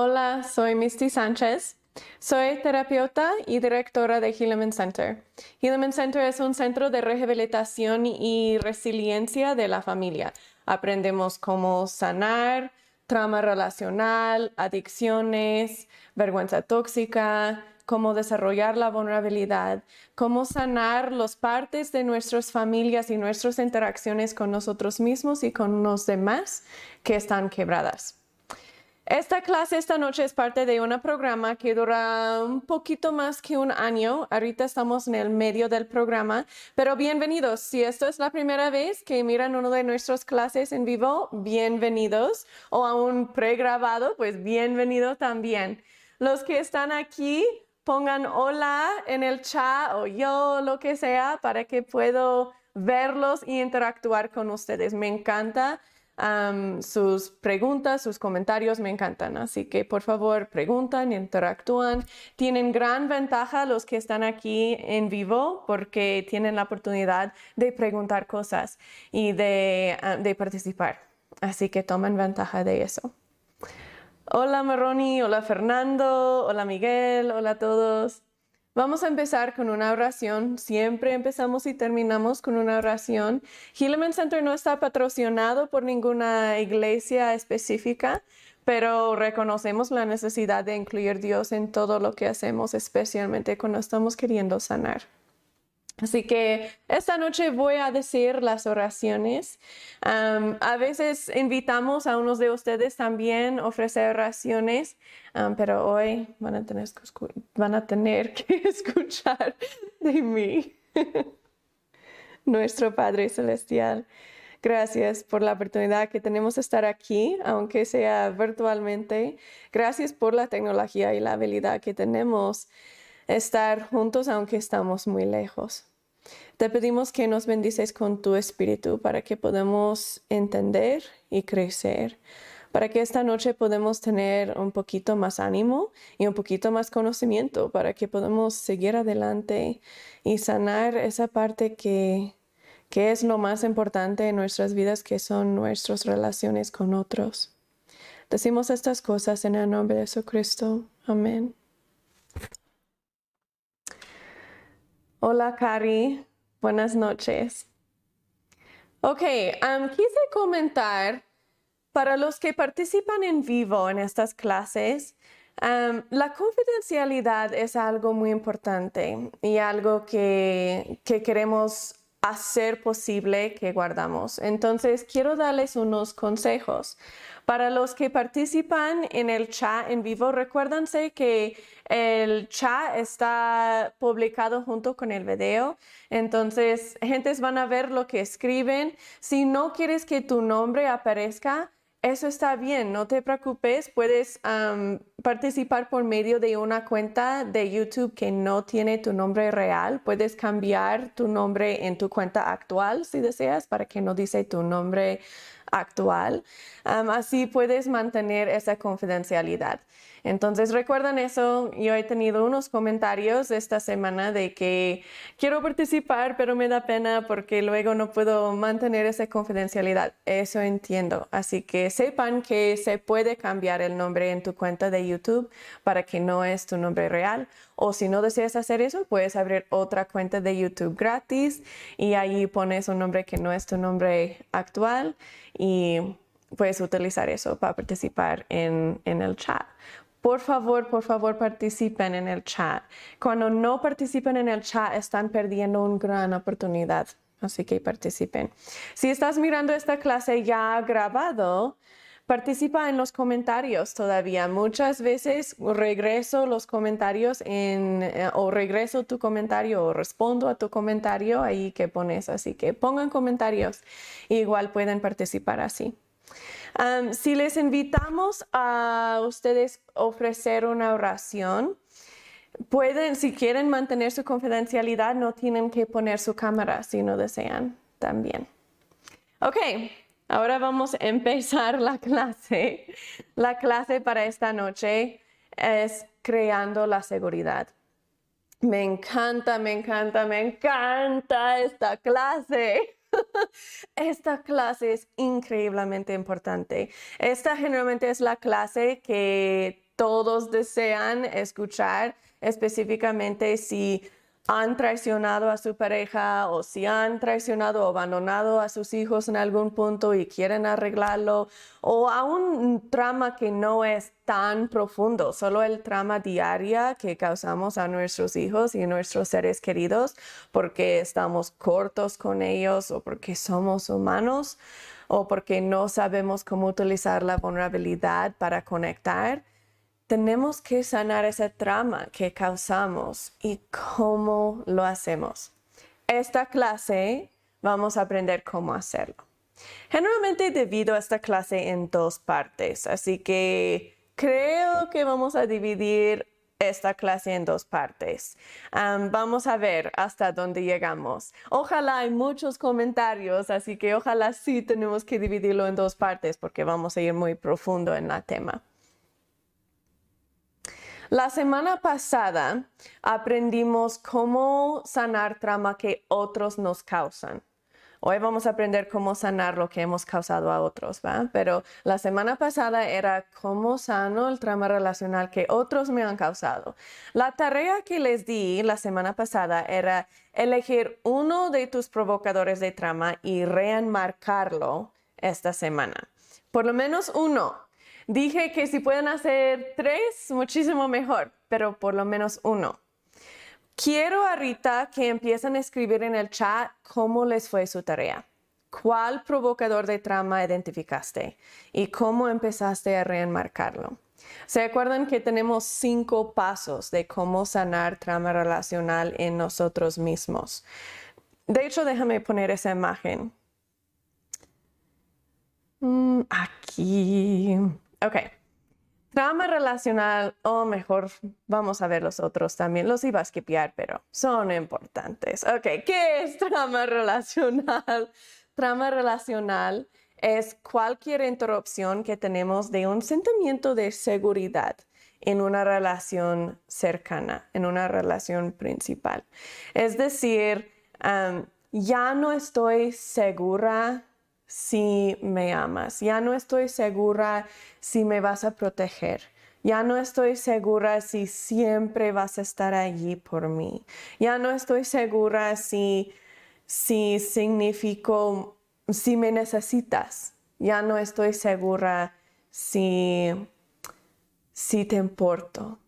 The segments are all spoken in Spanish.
Hola, soy Misty Sánchez. Soy terapeuta y directora de Hilleman Center. Hilleman Center es un centro de rehabilitación y resiliencia de la familia. Aprendemos cómo sanar, trauma relacional, adicciones, vergüenza tóxica, cómo desarrollar la vulnerabilidad, cómo sanar las partes de nuestras familias y nuestras interacciones con nosotros mismos y con los demás que están quebradas. Esta clase esta noche es parte de un programa que dura un poquito más que un año. Ahorita estamos en el medio del programa, pero bienvenidos. Si esto es la primera vez que miran una de nuestras clases en vivo, bienvenidos. O aún pregrabado, pues bienvenido también. Los que están aquí, pongan hola en el chat o yo, lo que sea, para que puedo verlos y interactuar con ustedes. Me encanta sus preguntas, sus comentarios me encantan. Así que por favor preguntan, interactúan. Tienen gran ventaja los que están aquí en vivo porque tienen la oportunidad de preguntar cosas y de, ah, participar. Así que tomen ventaja de eso. Hola Maroni, hola Fernando, hola Miguel, hola a todos. Vamos a empezar con una oración. Siempre empezamos y terminamos con una oración. Hilleman Center no está patrocinado por ninguna iglesia específica, pero reconocemos la necesidad de incluir Dios en todo lo que hacemos, especialmente cuando estamos queriendo sanar. Así que esta noche voy a decir las oraciones. a veces invitamos a unos de ustedes también a ofrecer oraciones, pero hoy van a, tener que, escuchar de mí. Nuestro Padre Celestial, gracias por la oportunidad que tenemos de estar aquí, aunque sea virtualmente. Gracias por la tecnología y la habilidad que tenemos estar juntos aunque estamos muy lejos. Te pedimos que nos bendices con tu espíritu para que podamos entender y crecer, para que esta noche podamos tener un poquito más ánimo y un poquito más conocimiento, para que podamos seguir adelante y sanar esa parte que, que es lo más importante en nuestras vidas, que son nuestras relaciones con otros. Decimos estas cosas en el nombre de Jesucristo. Amén. Hola, Cari. Buenas noches. Ok, quise comentar para los que participan en vivo en estas clases, la confidencialidad es algo muy importante y algo que, que queremos hacer posible que guardamos. Entonces, quiero darles unos consejos. Para los que participan en el chat en vivo, recuérdense que el chat está publicado junto con el video. Entonces, gentes van a ver lo que escriben. Si no quieres que tu nombre aparezca, eso está bien, no te preocupes, puedes participar por medio de una cuenta de YouTube que no tiene tu nombre real. Puedes cambiar tu nombre en tu cuenta actual si deseas para que no dice tu nombre actual. así puedes mantener esa confidencialidad. Entonces, recuerdan eso. Yo he tenido unos comentarios esta semana de que quiero participar, pero me da pena porque luego no puedo mantener esa confidencialidad. Eso entiendo. Así que sepan que se puede cambiar el nombre en tu cuenta de YouTube para que no es tu nombre real. O si no deseas hacer eso, puedes abrir otra cuenta de YouTube gratis y ahí pones un nombre que no es tu nombre actual y puedes utilizar eso para participar en, en el chat. Por favor, por favor, participen en el chat. Cuando no participen en el chat, están perdiendo una gran oportunidad. Así que participen. Si estás mirando esta clase ya grabado, participa en los comentarios todavía. Muchas veces regreso los comentarios en, eh, o regreso tu comentario o respondo a tu comentario ahí que pones. Así que pongan comentarios. Igual pueden participar así si les invitamos a ustedes ofrecer una oración, pueden, si quieren mantener su confidencialidad, no tienen que poner su cámara si no desean también. Ok, ahora vamos a empezar la clase. La clase para esta noche es creando la seguridad. Me encanta, me encanta, me encanta esta clase. Esta clase es increíblemente importante. Esta generalmente es la clase que todos desean escuchar, específicamente si han traicionado a su pareja o si han traicionado o abandonado a sus hijos en algún punto y quieren arreglarlo o a un trama que no es tan profundo, solo el trama diaria que causamos a nuestros hijos y nuestros seres queridos porque estamos cortos con ellos o porque somos humanos o porque no sabemos cómo utilizar la vulnerabilidad para conectar tenemos que sanar ese trama que causamos y cómo lo hacemos. Esta clase vamos a aprender cómo hacerlo. Generalmente divido esta clase en dos partes, así que creo que vamos a dividir esta clase en dos partes. vamos a ver hasta dónde llegamos. Ojalá hay muchos comentarios, así que ojalá sí tenemos que dividirlo en dos partes porque vamos a ir muy profundo en el tema. La semana pasada aprendimos cómo sanar trauma que otros nos causan. Hoy vamos a aprender cómo sanar lo que hemos causado a otros, ¿va? Pero la semana pasada era cómo sano el trauma relacional que otros me han causado. La tarea que les di la semana pasada era elegir uno de tus provocadores de trauma y reenmarcarlo esta semana. Por lo menos uno Dije que si pueden hacer tres, muchísimo mejor, pero por lo menos uno. Quiero ahorita que empiecen a escribir en el chat cómo les fue su tarea. ¿Cuál provocador de trama identificaste? ¿Y cómo empezaste a reenmarcarlo? ¿Se acuerdan que tenemos cinco pasos de cómo sanar trama relacional en nosotros mismos? De hecho, déjame poner esa imagen. Mm, aquí. Ok. Trauma relacional, o mejor, vamos a ver los otros también. Los iba a skipear, pero son importantes. Ok, ¿qué es trauma relacional? Trauma relacional es cualquier interrupción que tenemos de un sentimiento de seguridad en una relación cercana, en una relación principal. Es decir, ya no estoy segura si me amas. Ya no estoy segura si me vas a proteger. Ya no estoy segura si siempre vas a estar allí por mí. Ya no estoy segura si, si significó, si me necesitas. Ya no estoy segura si, si te importo.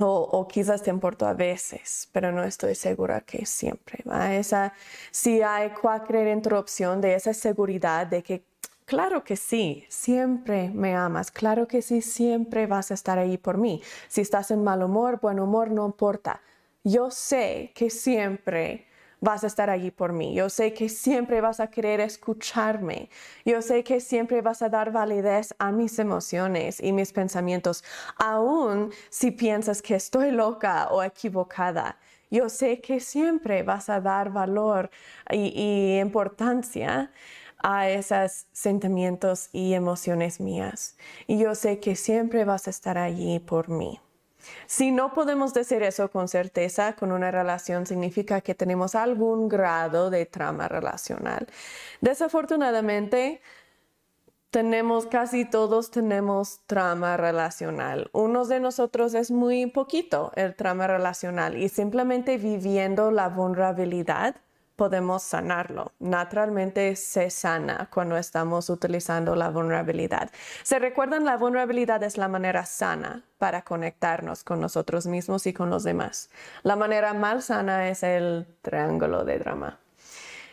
O, quizás te importo a veces, pero no estoy segura que siempre. ¿va? Esa, si hay cualquier interrupción de esa seguridad de que, claro que sí, siempre me amas, claro que sí, siempre vas a estar ahí por mí. Si estás en mal humor, buen humor, no importa. Yo sé que siempre vas a estar allí por mí. Yo sé que siempre vas a querer escucharme. Yo sé que siempre vas a dar validez a mis emociones y mis pensamientos, aun si piensas que estoy loca o equivocada. Yo sé que siempre vas a dar valor y, importancia a esos sentimientos y emociones mías. Y yo sé que siempre vas a estar allí por mí. Si no podemos decir eso con certeza con una relación, significa que tenemos algún grado de trama relacional. Desafortunadamente, tenemos, casi todos tenemos trama relacional. Unos de nosotros es muy poquito el trama relacional y simplemente viviendo la vulnerabilidad podemos sanarlo. Naturalmente se sana cuando estamos utilizando la vulnerabilidad. ¿Se recuerdan? La vulnerabilidad es la manera sana para conectarnos con nosotros mismos y con los demás. La manera mal sana es el triángulo de drama.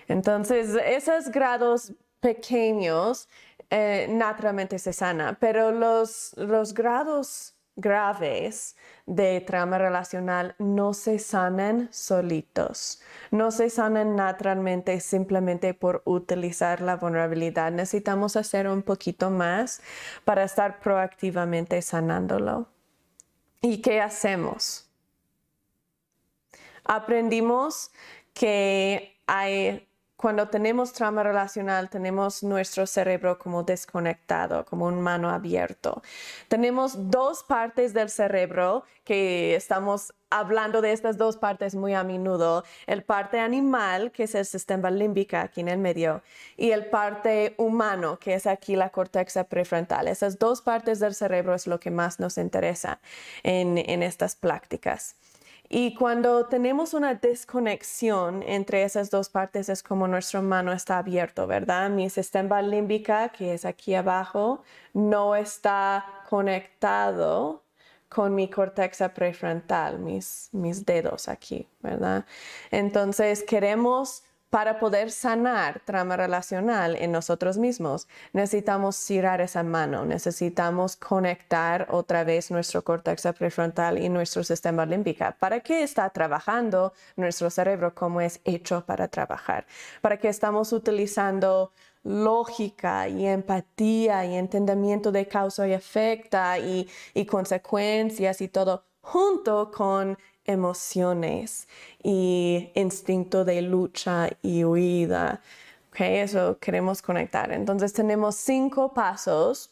Entonces, esos grados pequeños eh, naturalmente se sana, pero los, los grados graves de trama relacional no se sanan solitos, no se sanan naturalmente simplemente por utilizar la vulnerabilidad. Necesitamos hacer un poquito más para estar proactivamente sanándolo. ¿Y qué hacemos? Aprendimos que hay cuando tenemos trauma relacional, tenemos nuestro cerebro como desconectado, como un mano abierto. Tenemos dos partes del cerebro que estamos hablando de estas dos partes muy a menudo. El parte animal, que es el sistema límbico aquí en el medio, y el parte humano, que es aquí la corteza prefrontal. Esas dos partes del cerebro es lo que más nos interesa en, en estas prácticas. Y cuando tenemos una desconexión entre esas dos partes es como nuestro mano está abierto, ¿verdad? Mi sistema límbica, que es aquí abajo, no está conectado con mi corteza prefrontal, mis, mis dedos aquí, ¿verdad? Entonces queremos para poder sanar trauma relacional en nosotros mismos, necesitamos cirar esa mano, necesitamos conectar otra vez nuestro córtex prefrontal y nuestro sistema límbico. ¿Para qué está trabajando nuestro cerebro como es hecho para trabajar? Para que estamos utilizando lógica y empatía y entendimiento de causa y efecto y, y consecuencias y todo junto con emociones y instinto de lucha y huida. Okay, eso queremos conectar. Entonces tenemos cinco pasos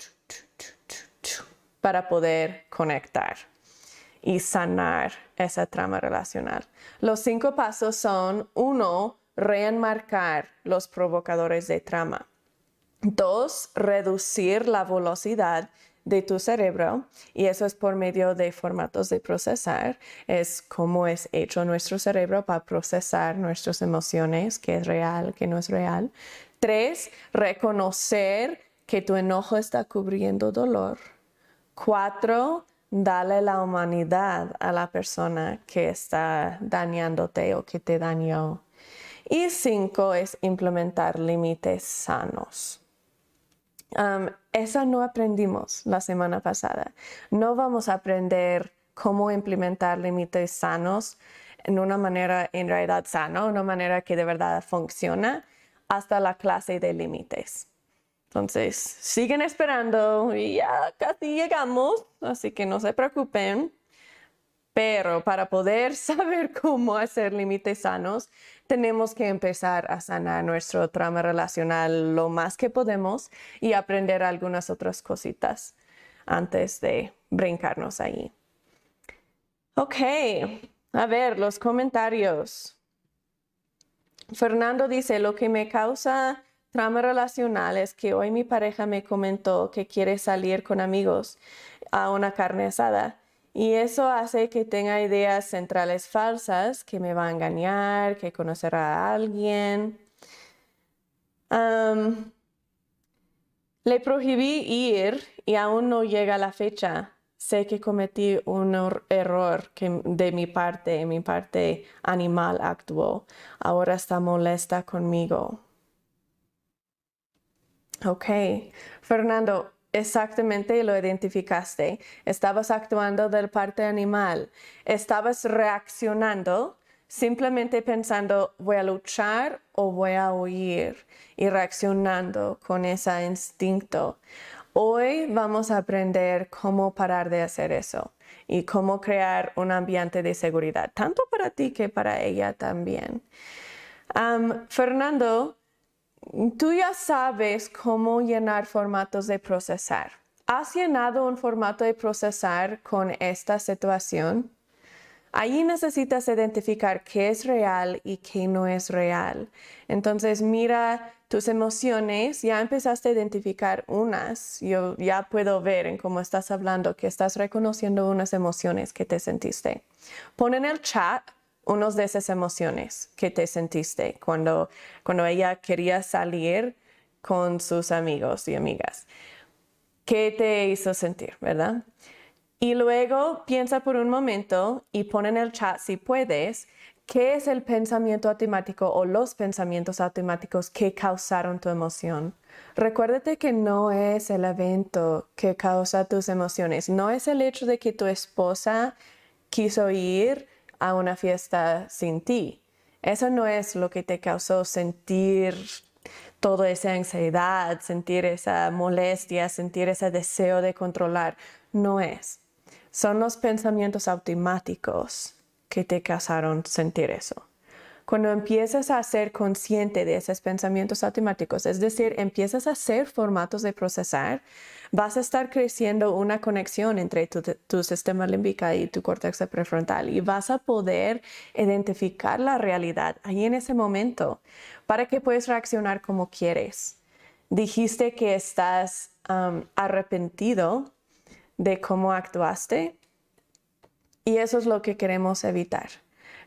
para poder conectar y sanar esa trama relacional. Los cinco pasos son, uno, reenmarcar los provocadores de trama. Dos, reducir la velocidad de tu cerebro y eso es por medio de formatos de procesar. Es como es hecho nuestro cerebro para procesar nuestras emociones, que es real, que no es real. Tres, reconocer que tu enojo está cubriendo dolor. Cuatro, dale la humanidad a la persona que está dañándote o que te dañó. Y cinco es implementar límites sanos. Um, esa no aprendimos la semana pasada. No vamos a aprender cómo implementar límites sanos en una manera en realidad sana, una manera que de verdad funciona hasta la clase de límites. Entonces, siguen esperando y ya casi llegamos, así que no se preocupen. Pero para poder saber cómo hacer límites sanos, tenemos que empezar a sanar nuestro trauma relacional lo más que podemos y aprender algunas otras cositas antes de brincarnos ahí. Ok, a ver, los comentarios. Fernando dice, lo que me causa trauma relacional es que hoy mi pareja me comentó que quiere salir con amigos a una carne asada y eso hace que tenga ideas centrales falsas, que me va a engañar, que conocerá a alguien. le prohibí ir y aún no llega la fecha. Sé que cometí un error de mi parte, mi parte animal actuó. Ahora está molesta conmigo. Ok, Fernando, Exactamente lo identificaste. Estabas actuando del parte animal. Estabas reaccionando simplemente pensando voy a luchar o voy a huir y reaccionando con ese instinto. Hoy vamos a aprender cómo parar de hacer eso y cómo crear un ambiente de seguridad, tanto para ti que para ella también. Fernando, Tú ya sabes cómo llenar formatos de procesar. ¿Has llenado un formato de procesar con esta situación? Ahí necesitas identificar qué es real y qué no es real. Entonces mira tus emociones, ya empezaste a identificar unas. Yo ya puedo ver en cómo estás hablando que estás reconociendo unas emociones que te sentiste. Pon en el chat unos de esas emociones que te sentiste cuando, cuando ella quería salir con sus amigos y amigas. ¿Qué te hizo sentir, verdad? Y luego piensa por un momento y pon en el chat si puedes qué es el pensamiento automático o los pensamientos automáticos que causaron tu emoción. Recuérdate que no es el evento que causa tus emociones, no es el hecho de que tu esposa quiso ir a una fiesta sin ti. Eso no es lo que te causó sentir toda esa ansiedad, sentir esa molestia, sentir ese deseo de controlar. No es. Son los pensamientos automáticos que te causaron sentir eso. Cuando empiezas a ser consciente de esos pensamientos automáticos, es decir, empiezas a hacer formatos de procesar, vas a estar creciendo una conexión entre tu, sistema límbico y tu córtex prefrontal y vas a poder identificar la realidad ahí en ese momento para que puedas reaccionar como quieres. Dijiste que estás arrepentido de cómo actuaste y eso es lo que queremos evitar.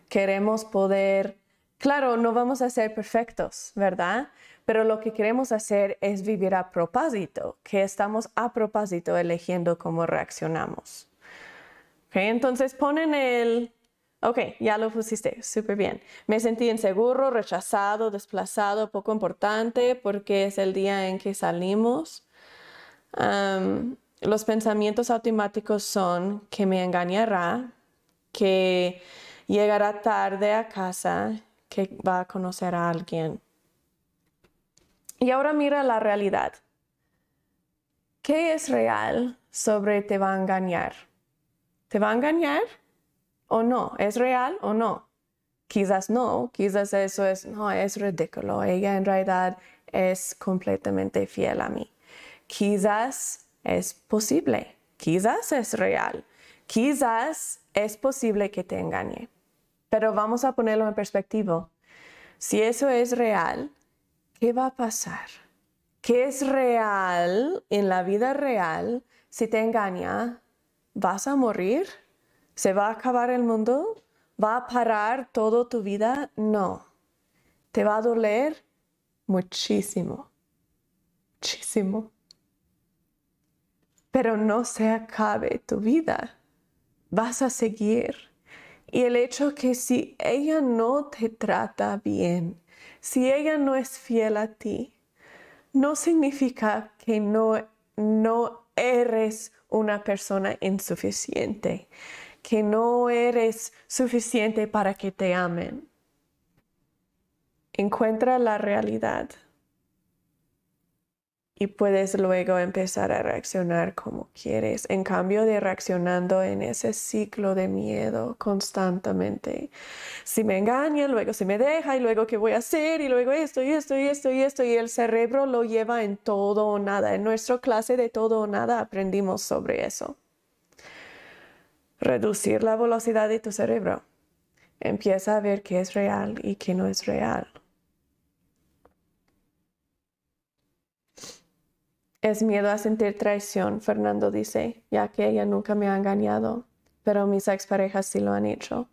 Queremos poder, claro, no vamos a ser perfectos, ¿verdad? Pero lo que queremos hacer es vivir a propósito, que estamos a propósito eligiendo cómo reaccionamos. Okay, entonces ponen el, ok, ya lo pusiste, súper bien. Me sentí inseguro, rechazado, desplazado, poco importante porque es el día en que salimos. los pensamientos automáticos son que me engañará, que llegará tarde a casa, que va a conocer a alguien. Y ahora mira la realidad. ¿Qué es real sobre te va a engañar? ¿Te va a engañar o no? ¿Es real o no? Quizás no, quizás eso es, no, es ridículo. Ella en realidad es completamente fiel a mí. Quizás es posible, quizás es real, quizás es posible que te engañe. Pero vamos a ponerlo en perspectiva. Si eso es real, ¿qué va a pasar? ¿Qué es real en la vida real? Si te engaña, ¿vas a morir? ¿Se va a acabar el mundo? ¿Va a parar toda tu vida? No. ¿Te va a doler? Muchísimo. Muchísimo. Pero no se acabe tu vida. Vas a seguir. Y el hecho que si ella no te trata bien, si ella no es fiel a ti, no significa que no, no eres una persona insuficiente, que no eres suficiente para que te amen. Encuentra la realidad y puedes luego empezar a reaccionar como quieres, en cambio de reaccionando en ese ciclo de miedo constantemente. Si me engaña, luego se me deja y luego qué voy a hacer y luego esto y esto y esto y esto y el cerebro lo lleva en todo o nada. En nuestra clase de todo o nada aprendimos sobre eso. Reducir la velocidad de tu cerebro. Empieza a ver qué es real y qué no es real. Es miedo a sentir traición, Fernando dice, ya que ella nunca me ha engañado, pero mis exparejas sí lo han hecho.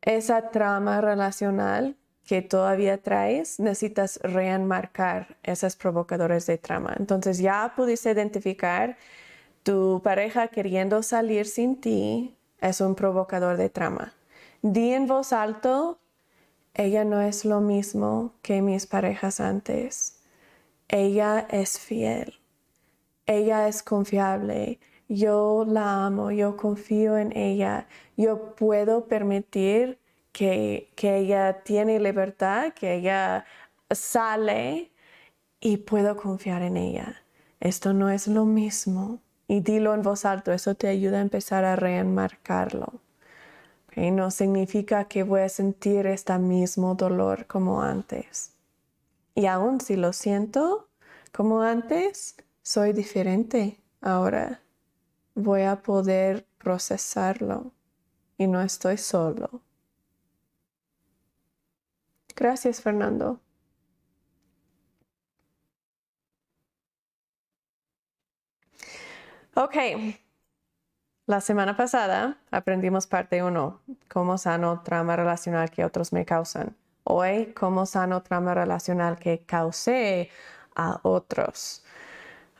Esa trama relacional que todavía traes, necesitas reenmarcar esos provocadores de trama. Entonces ya pudiste identificar tu pareja queriendo salir sin ti es un provocador de trama. Di en voz alto, ella no es lo mismo que mis parejas antes ella es fiel, ella es confiable, yo la amo, yo confío en ella, yo puedo permitir que, que ella tiene libertad, que ella sale y puedo confiar en ella. Esto no es lo mismo. Y dilo en voz alta, eso te ayuda a empezar a reenmarcarlo. No significa que voy a sentir este mismo dolor como antes. Y aún si lo siento, como antes, soy diferente ahora. Voy a poder procesarlo y no estoy solo. Gracias, Fernando. Ok, la semana pasada aprendimos parte 1, cómo sano trama relacional que otros me causan. Hoy, cómo sano trama relacional que causé a otros.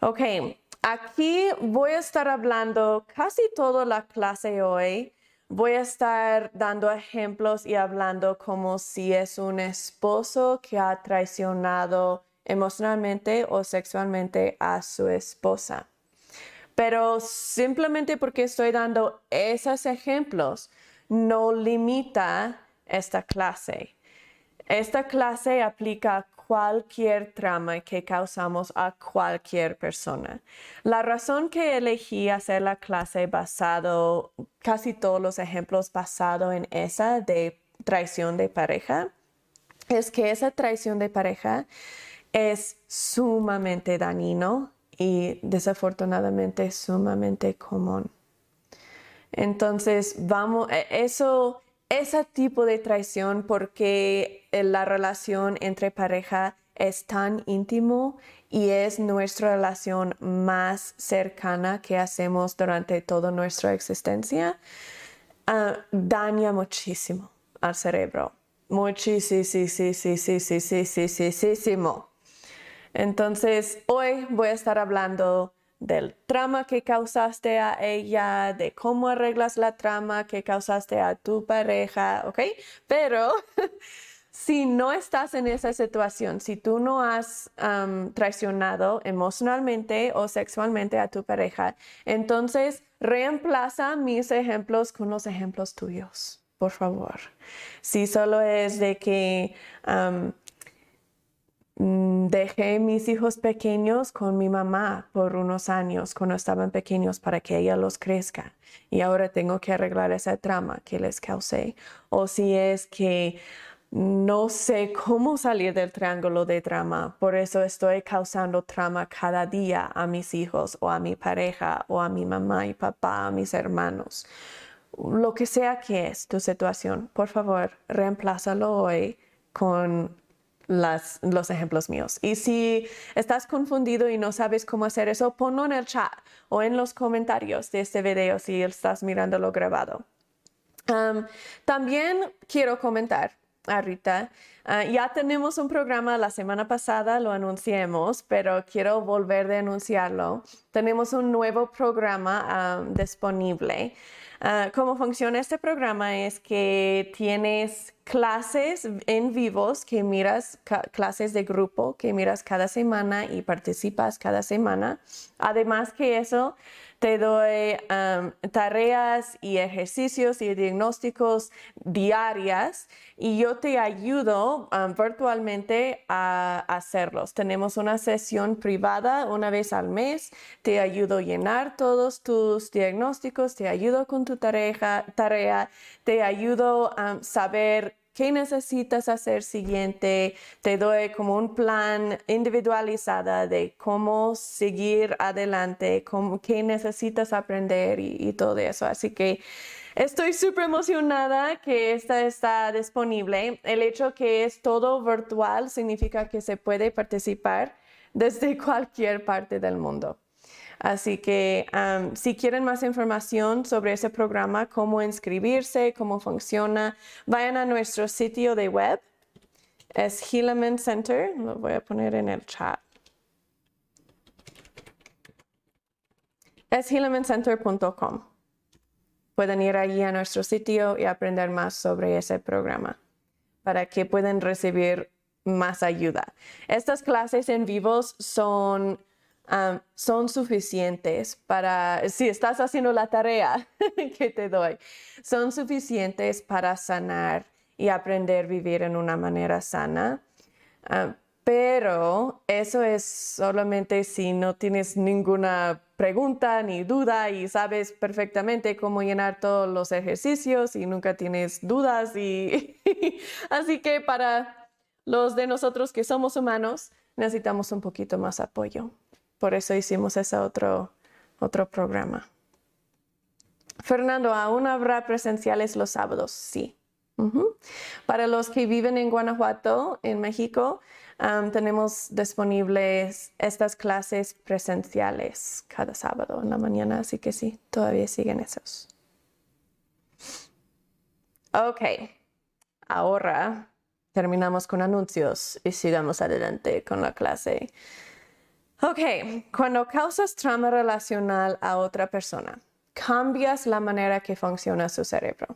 Ok, aquí voy a estar hablando casi toda la clase hoy. Voy a estar dando ejemplos y hablando como si es un esposo que ha traicionado emocionalmente o sexualmente a su esposa. Pero simplemente porque estoy dando esos ejemplos no limita esta clase. Esta clase aplica a cualquier trama que causamos a cualquier persona. La razón que elegí hacer la clase basado, casi todos los ejemplos basado en esa de traición de pareja es que esa traición de pareja es sumamente dañino y desafortunadamente sumamente común. Entonces, vamos, e, eso, ese tipo de traición, porque eh, la relación entre pareja es tan íntimo y es nuestra relación más cercana que hacemos durante toda nuestra existencia, ah, daña muchísimo al cerebro. Muchísimo, muchísimo. Entonces, hoy voy a estar hablando del trauma que causaste a ella, de cómo arreglas la trama que causaste a tu pareja, ¿ok? Pero si no estás en esa situación, si tú no has traicionado emocionalmente o sexualmente a tu pareja, entonces reemplaza mis ejemplos con los ejemplos tuyos, por favor. Si solo es de que Mm, dejé mis hijos pequeños con mi mamá por unos años cuando estaban pequeños para que ella los crezca y ahora tengo que arreglar esa trama que les causé. O si es que no sé cómo salir del triángulo de trama, por eso estoy causando trama cada día a mis hijos o a mi pareja o a mi mamá y papá, a mis hermanos. Lo que sea que es tu situación, por favor, reemplázalo hoy con los ejemplos míos. Y si estás confundido y no sabes cómo hacer eso, ponlo en el chat o en los comentarios de este video si estás mirándolo grabado. también quiero comentar, Rita, ah, ya tenemos un programa la semana pasada, lo anunciamos, pero quiero volver a anunciarlo. Tenemos un nuevo programa disponible. Ah, cómo funciona este programa es que tienes clases en vivos que miras, clases de grupo que miras cada semana y participas cada semana. Además que eso, te doy tareas y ejercicios y diagnósticos diarias y yo te ayudo virtualmente a hacerlos. Tenemos una sesión privada una vez al mes. Te ayudo a llenar todos tus diagnósticos, te ayudo con tu tarea, tarea te ayudo a saber qué necesitas hacer siguiente, te doy como un plan individualizado de cómo seguir adelante, cómo, qué necesitas aprender y, todo eso. Así que estoy súper emocionada que esta está disponible. El hecho que es todo virtual significa que se puede participar desde cualquier parte del mundo. Así que si quieren más información sobre ese programa, cómo inscribirse, cómo funciona, vayan a nuestro sitio de web. Es Helaman Center. Lo voy a poner en el chat. Es helamancenter.com. Pueden ir allí a nuestro sitio y aprender más sobre ese programa para que puedan recibir más ayuda. Estas clases en vivos son son suficientes para, si estás haciendo la tarea que te doy, son suficientes para sanar y aprender a vivir en una manera sana. pero eso es solamente si no tienes ninguna pregunta ni duda y sabes perfectamente cómo llenar todos los ejercicios y nunca tienes dudas y así que para los de nosotros que somos humanos necesitamos un poquito más apoyo. Por eso hicimos ese otro, otro programa. Fernando, ¿aún habrá presenciales los sábados? Sí. Para los que viven en Guanajuato, en México, tenemos disponibles estas clases presenciales cada sábado en la mañana, así que sí, todavía siguen esos. Ok, ahora terminamos con anuncios y sigamos adelante con la clase. Ok, cuando causas trauma relacional a otra persona, cambias la manera que funciona su cerebro.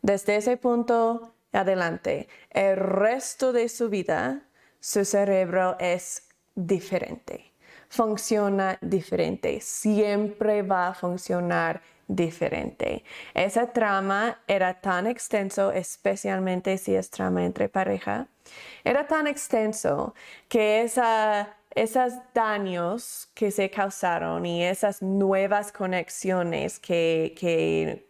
Desde ese punto adelante, el resto de su vida, su cerebro es diferente, funciona diferente, siempre va a funcionar diferente. Esa trama era tan extenso, especialmente si es trama entre pareja, era tan extenso que esa esos daños que se causaron y esas nuevas conexiones que,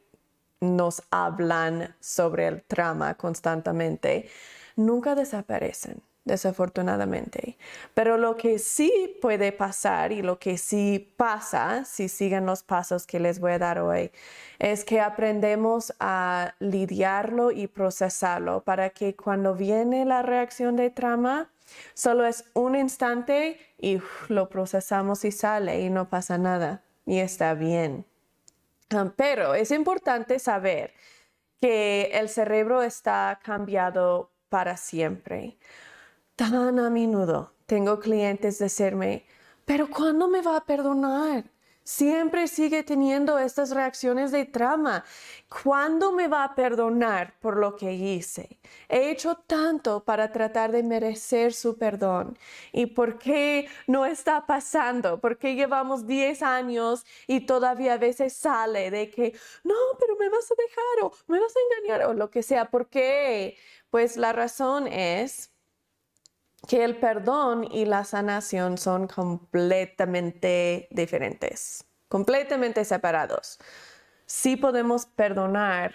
nos hablan sobre el trauma constantemente, nunca desaparecen desafortunadamente. Pero lo que sí puede pasar y lo que sí pasa, si siguen los pasos que les voy a dar hoy, es que aprendemos a lidiarlo y procesarlo para que cuando viene la reacción de trama, solo es un instante y lo procesamos y sale y no pasa nada y está bien. Ah, pero es importante saber que el cerebro está cambiado para siempre tan a menudo tengo clientes decirme, pero ¿cuándo me va a perdonar? Siempre sigue teniendo estas reacciones de trama. ¿Cuándo me va a perdonar por lo que hice? He hecho tanto para tratar de merecer su perdón. ¿Y por qué no está pasando? ¿Por qué llevamos 10 años y todavía a veces sale de que, no, pero me vas a dejar o me vas a engañar o lo que sea? ¿Por qué? Pues la razón es que el perdón y la sanación son completamente diferentes, completamente separados. Sí podemos perdonar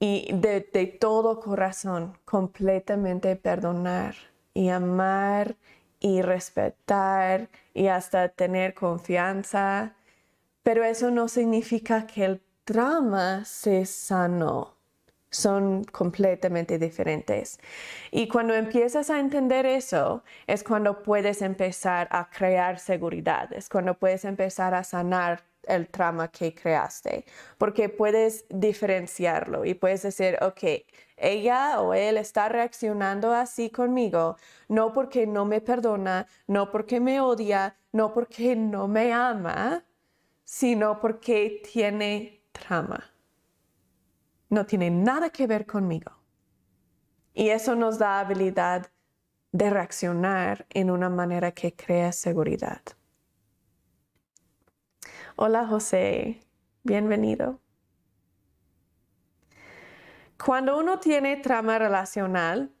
y de, todo corazón, completamente perdonar y amar y respetar y hasta tener confianza, pero eso no significa que el trauma se sanó son completamente diferentes. Y cuando empiezas a entender eso, es cuando puedes empezar a crear seguridad, es cuando puedes empezar a sanar el trauma que creaste, porque puedes diferenciarlo y puedes decir, ok, ella o él está reaccionando así conmigo, no porque no me perdona, no porque me odia, no porque no me ama, sino porque tiene trauma no tiene nada que ver conmigo. Y eso nos da habilidad de reaccionar en una manera que crea seguridad. Hola José, bienvenido. Cuando uno tiene trama relacional,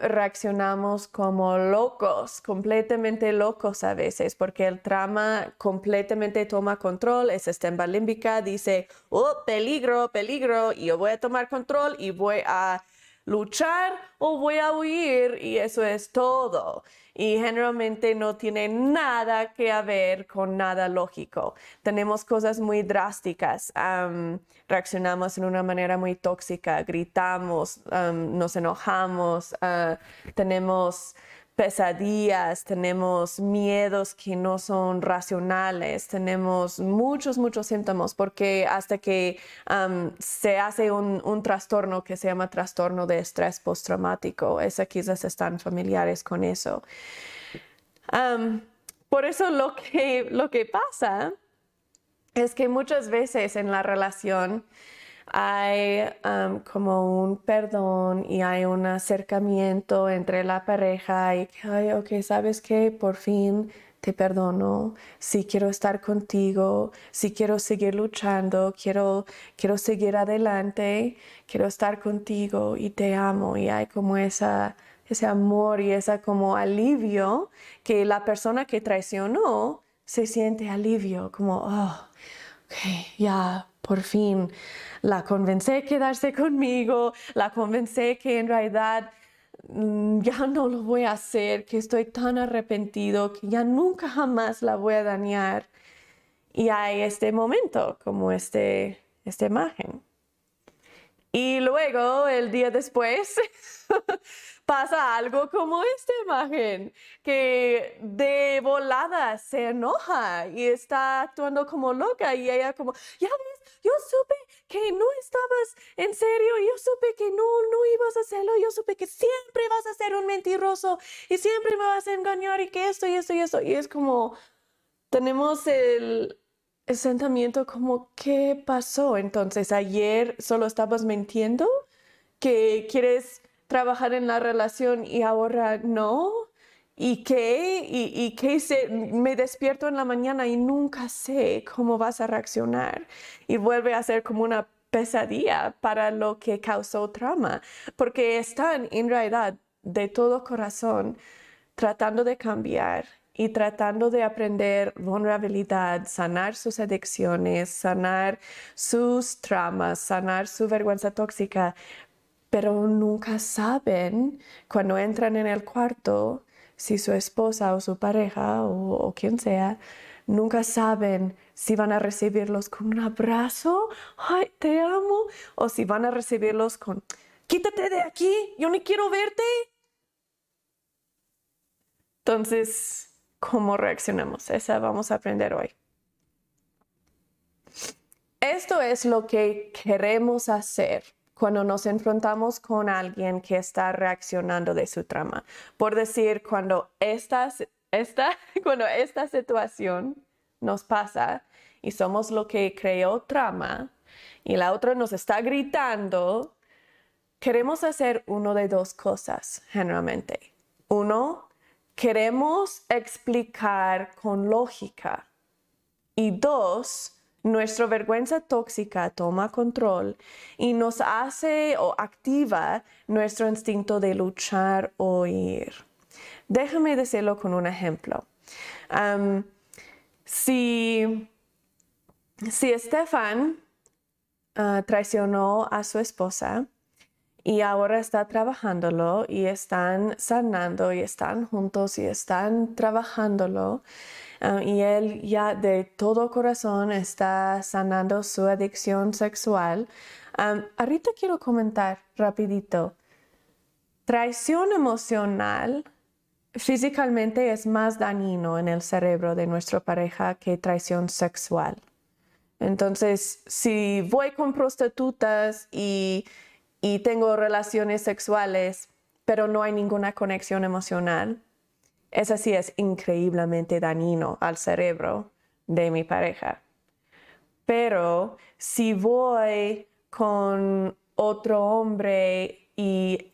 reaccionamos como locos, completamente locos a veces, porque el trama completamente toma control, es sistema límbica, dice, oh, peligro, peligro, y yo voy a tomar control y voy a luchar o voy a huir y eso es todo. Y generalmente no tiene nada que ver con nada lógico. Tenemos cosas muy drásticas, reaccionamos en una manera muy tóxica, gritamos, nos enojamos, ah, tenemos pesadillas, tenemos miedos que no son racionales, tenemos muchos, muchos síntomas, porque hasta que se hace un, trastorno que se llama trastorno de estrés postraumático, esa quizás están familiares con eso. por eso lo que, lo que pasa es que muchas veces en la relación, hay como un perdón y hay un acercamiento entre la pareja y que, ay, ok, sabes que por fin te perdono, si quiero estar contigo, si quiero seguir luchando, quiero, quiero seguir adelante, quiero estar contigo y te amo y hay como esa, ese amor y esa como alivio que la persona que traicionó se siente alivio, como, oh, ok, ya, por fin la convencé a quedarse conmigo, la convencé que en realidad mm, ya no lo voy a hacer, que estoy tan arrepentido, que ya nunca jamás la voy a dañar. Y hay este momento, como este, esta imagen. Y luego, el día después, pasa algo como esta imagen, que de volada se enoja y está actuando como loca y ella como, ya ves, yo supe que no estabas en serio, yo supe que no, no ibas a hacerlo, yo supe que siempre vas a ser un mentiroso y siempre me vas a engañar y que esto y esto y esto. Y es como, tenemos el, el sentimiento como, ¿qué pasó? Entonces, ayer solo estabas mintiendo, que quieres trabajar en la relación y ahora no. ¿Y qué? ¿Y, y qué se, me despierto en la mañana y nunca sé cómo vas a reaccionar? Y vuelve a ser como una pesadilla para lo que causó trauma, porque están en realidad de todo corazón tratando de cambiar y tratando de aprender vulnerabilidad, sanar sus adicciones, sanar sus traumas, sanar su vergüenza tóxica, pero nunca saben cuando entran en el cuarto si su esposa o su pareja o, quien sea, nunca saben si van a recibirlos con un abrazo, ay, te amo, o si van a recibirlos con, quítate de aquí, yo ni quiero verte. Entonces, cómo reaccionamos. Esa vamos a aprender hoy. Esto es lo que queremos hacer cuando nos enfrentamos con alguien que está reaccionando de su trama. Por decir, cuando esta, esta, cuando esta situación nos pasa y somos lo que creó trama y la otra nos está gritando, queremos hacer uno de dos cosas generalmente. Uno, queremos explicar con lógica. Y dos, nuestra vergüenza tóxica toma control y nos hace o activa nuestro instinto de luchar o ir. Déjame decirlo con un ejemplo. si, si Estefan ah, traicionó a su esposa, y ahora está trabajándolo y están sanando y están juntos y están trabajándolo. Ah, y él ya de todo corazón está sanando su adicción sexual. ahorita quiero comentar rapidito. Traición emocional físicamente es más dañino en el cerebro de nuestra pareja que traición sexual. Entonces, si voy con prostitutas y y tengo relaciones sexuales, pero no hay ninguna conexión emocional, eso sí es increíblemente dañino al cerebro de mi pareja. Pero si voy con otro hombre y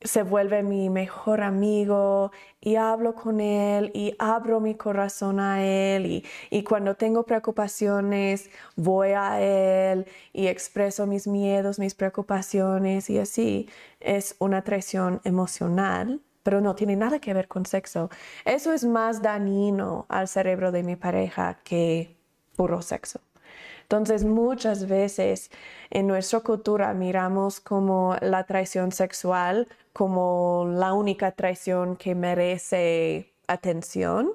se vuelve mi mejor amigo y hablo con él y abro mi corazón a él y, cuando tengo preocupaciones voy a él y expreso mis miedos, mis preocupaciones y así es una traición emocional pero no tiene nada que ver con sexo. Eso es más dañino al cerebro de mi pareja que puro sexo. Entonces, muchas veces en nuestra cultura miramos como la traición sexual como la única traición que merece atención.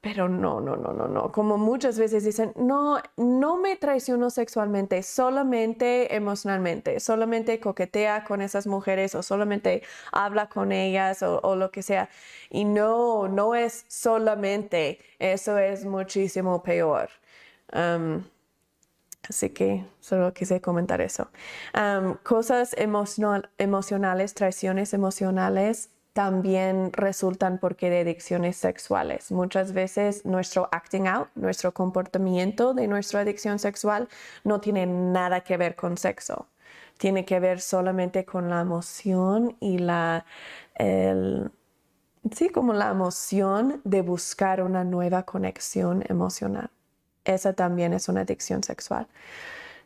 Pero no, no, no, no, no. Como muchas veces dicen, no, no me traiciono sexualmente, solamente emocionalmente, solamente coquetea con esas mujeres o solamente habla con ellas o, lo que sea. Y no, no es solamente, eso es muchísimo peor. Así que solo quise comentar eso. cosas emocionales, traiciones emocionales también resultan porque de adicciones sexuales. Muchas veces nuestro acting out, nuestro comportamiento de nuestra adicción sexual no tiene nada que ver con sexo. Tiene que ver solamente con la emoción y la, sí, como la emoción de buscar una nueva conexión emocional esa también es una adicción sexual.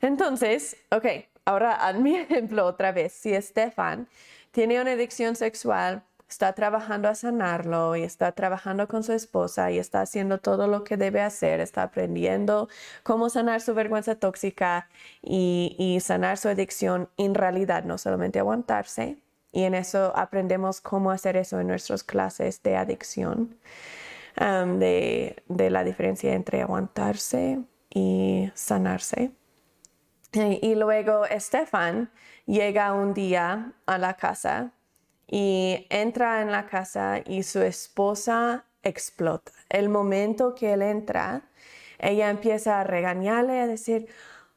Entonces, ok, ahora a mi ejemplo otra vez. Si Estefan tiene una adicción sexual, está trabajando a sanarlo y está trabajando con su esposa y está haciendo todo lo que debe hacer, está aprendiendo cómo sanar su vergüenza tóxica y, sanar su adicción en realidad, no solamente aguantarse. Y en eso aprendemos cómo hacer eso en nuestras clases de adicción de, la diferencia entre aguantarse y sanarse. Y, luego Estefan llega un día a la casa y entra en la casa y su esposa explota. El momento que él entra, ella empieza a regañarle, a decir,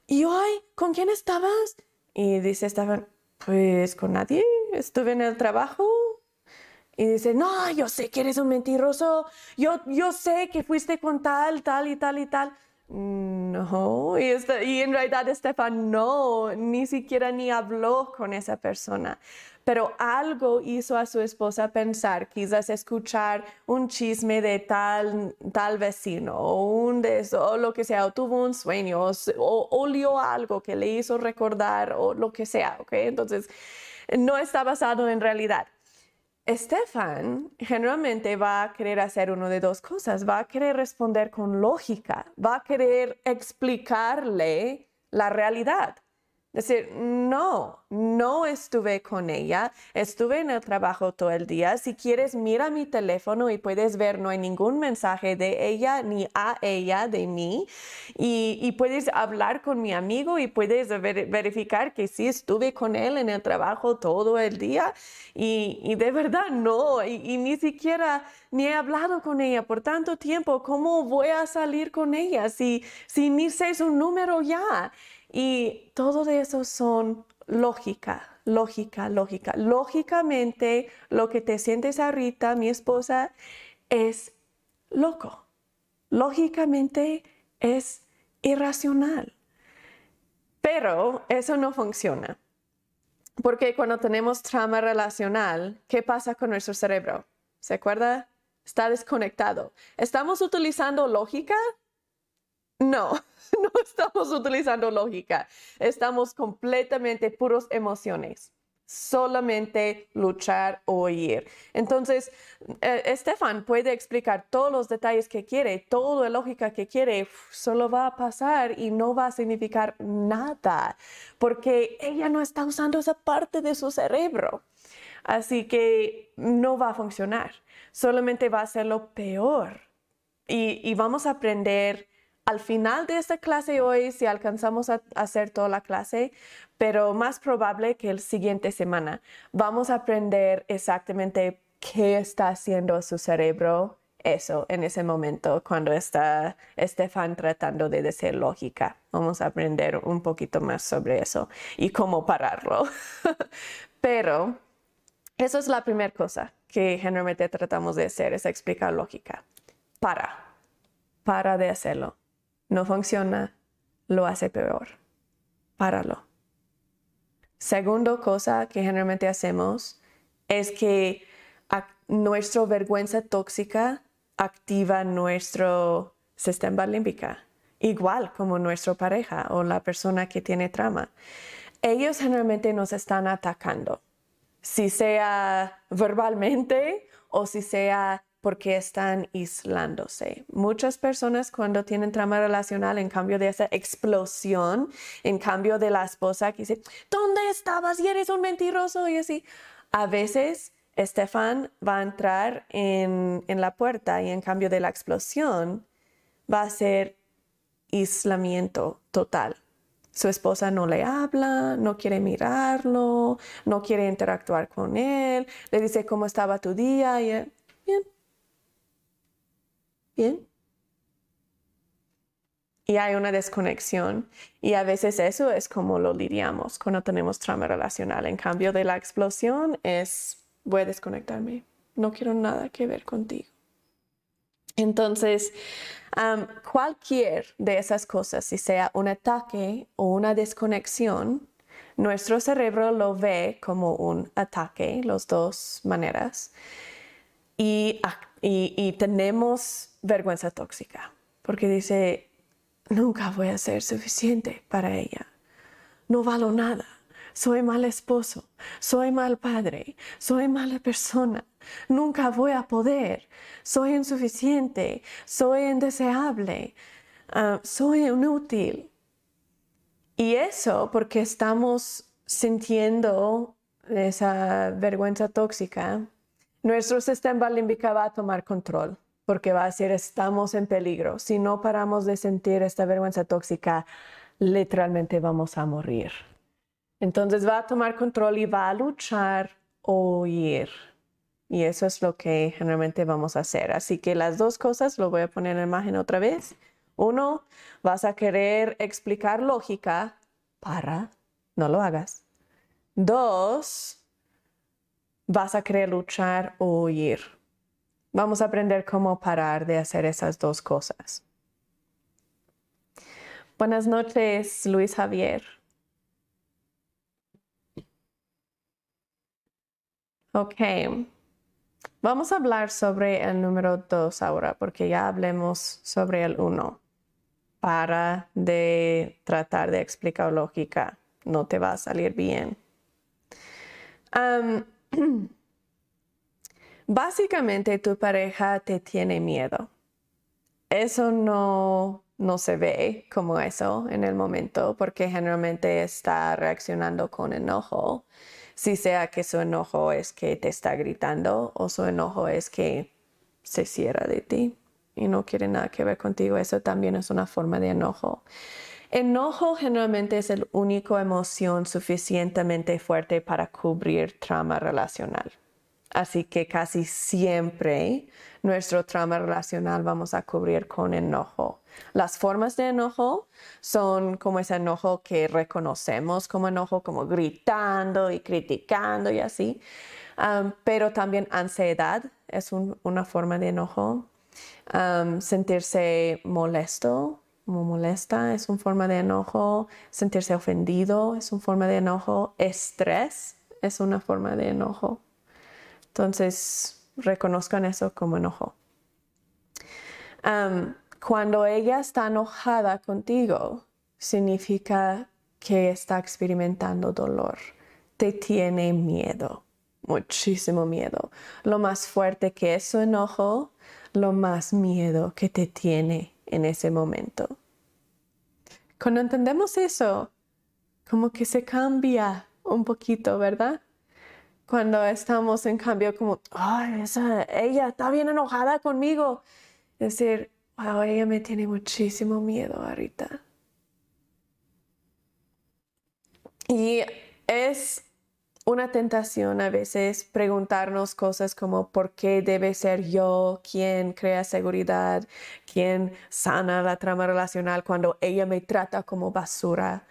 ¿y hoy con quién estabas? Y dice Estefan, pues con nadie, estuve en el trabajo, y dice, no, yo sé que eres un mentiroso, yo, yo sé que fuiste con tal, tal y tal y tal. No, y, este, y en realidad Estefan no, ni siquiera ni habló con esa persona. Pero algo hizo a su esposa pensar, quizás escuchar un chisme de tal, tal vecino o un de o lo que sea, o tuvo un sueño, o, o olió algo que le hizo recordar, o lo que sea, ¿ok? Entonces, no está basado en realidad. Estefan generalmente va a querer hacer uno de dos cosas. Va a querer responder con lógica, va a querer explicarle la realidad. Decir, no, no estuve con ella, estuve en el trabajo todo el día. Si quieres, mira mi teléfono y puedes ver, no hay ningún mensaje de ella ni a ella de mí. Y, puedes hablar con mi amigo y puedes verificar que sí estuve con él en el trabajo todo el día. Y, de verdad, no, y, ni siquiera ni he hablado con ella por tanto tiempo. ¿Cómo voy a salir con ella si, si ni sé su número ya? Y todo de eso son lógica, lógica, lógica. Lógicamente, lo que te sientes ahorita, mi esposa, es loco. Lógicamente es irracional. Pero eso no funciona. Porque cuando tenemos trama relacional, ¿qué pasa con nuestro cerebro? ¿Se acuerda? Está desconectado. ¿Estamos utilizando lógica? No, no estamos utilizando lógica. Estamos completamente puros emociones. Solamente luchar o oír. Entonces, eh, Estefan puede explicar todos los detalles que quiere, toda la lógica que quiere, solo va a pasar y no va a significar nada, porque ella no está usando esa parte de su cerebro. Así que no va a funcionar, solamente va a ser lo peor. Y, y vamos a aprender al final de esta clase hoy, si alcanzamos a hacer toda la clase, pero más probable que el siguiente semana, vamos a aprender exactamente qué está haciendo su cerebro eso en ese momento cuando está Estefan tratando de decir lógica. Vamos a aprender un poquito más sobre eso y cómo pararlo. Pero eso es la primera cosa que generalmente tratamos de hacer, es explicar lógica. Para, para de hacerlo no funciona, lo hace peor. Páralo. Segundo cosa que generalmente hacemos es que nuestra vergüenza tóxica activa nuestro sistema límbico, igual como nuestra pareja o la persona que tiene trama. Ellos generalmente nos están atacando, si sea verbalmente o si sea porque están aislándose. Muchas personas cuando tienen trama relacional, en cambio de esa explosión, en cambio de la esposa que dice, ¿dónde estabas? Y eres un mentiroso y así. A veces Estefan va a entrar en, en la puerta y en cambio de la explosión va a ser aislamiento total. Su esposa no le habla, no quiere mirarlo, no quiere interactuar con él, le dice cómo estaba tu día y bien, Bien. Y hay una desconexión. Y a veces eso es como lo lidiamos cuando tenemos trama relacional. En cambio de la explosión es, voy a desconectarme. No quiero nada que ver contigo. Entonces, cualquier de esas cosas, si sea un ataque o una desconexión, nuestro cerebro lo ve como un ataque, las dos maneras, y, y tenemos vergüenza tóxica, porque dice, nunca voy a ser suficiente para ella, no valo nada, soy mal esposo, soy mal padre, soy mala persona, nunca voy a poder, soy insuficiente, soy indeseable, ah, soy inútil. Y eso porque estamos sintiendo esa vergüenza tóxica, nuestro sistema límbico va a tomar control porque va a decir estamos en peligro. Si no paramos de sentir esta vergüenza tóxica, literalmente vamos a morir. Entonces va a tomar control y va a luchar o huir. Y eso es lo que generalmente vamos a hacer. Así que las dos cosas, lo voy a poner en la imagen otra vez. Uno, vas a querer explicar lógica para, no lo hagas. Dos, vas a querer luchar o huir. Vamos a aprender cómo parar de hacer esas dos cosas. Buenas noches, Luis Javier. Ok. Vamos a hablar sobre el número dos ahora, porque ya hablemos sobre el uno. Para de tratar de explicar lógica. No te va a salir bien. Básicamente tu pareja te tiene miedo. Eso no, no se ve como eso en el momento porque generalmente está reaccionando con enojo, si sea que su enojo es que te está gritando o su enojo es que se cierra de ti y no quiere nada que ver contigo, eso también es una forma de enojo. Enojo generalmente es el único emoción suficientemente fuerte para cubrir trauma relacional. Así que casi siempre nuestro trauma relacional vamos a cubrir con enojo. Las formas de enojo son como ese enojo que reconocemos como enojo, como gritando y criticando y así. Pero también ansiedad es una forma de enojo. Sentirse molesto, como molesta, es una forma de enojo. Sentirse ofendido es una forma de enojo. Estrés es una forma de enojo. Entonces, reconozcan eso como enojo. cuando ella está enojada contigo, significa que está experimentando dolor, te tiene miedo, muchísimo miedo. Lo más fuerte que es su enojo, lo más miedo que te tiene en ese momento. Cuando entendemos eso, como que se cambia un poquito, ¿verdad? Cuando estamos en cambio como, ay, esa, ella está bien enojada conmigo. Es decir, wow, ella me tiene muchísimo miedo ahorita. Y es una tentación a veces preguntarnos cosas como por qué debe ser yo quien crea seguridad, quien sana la trama relacional cuando ella me trata como basura.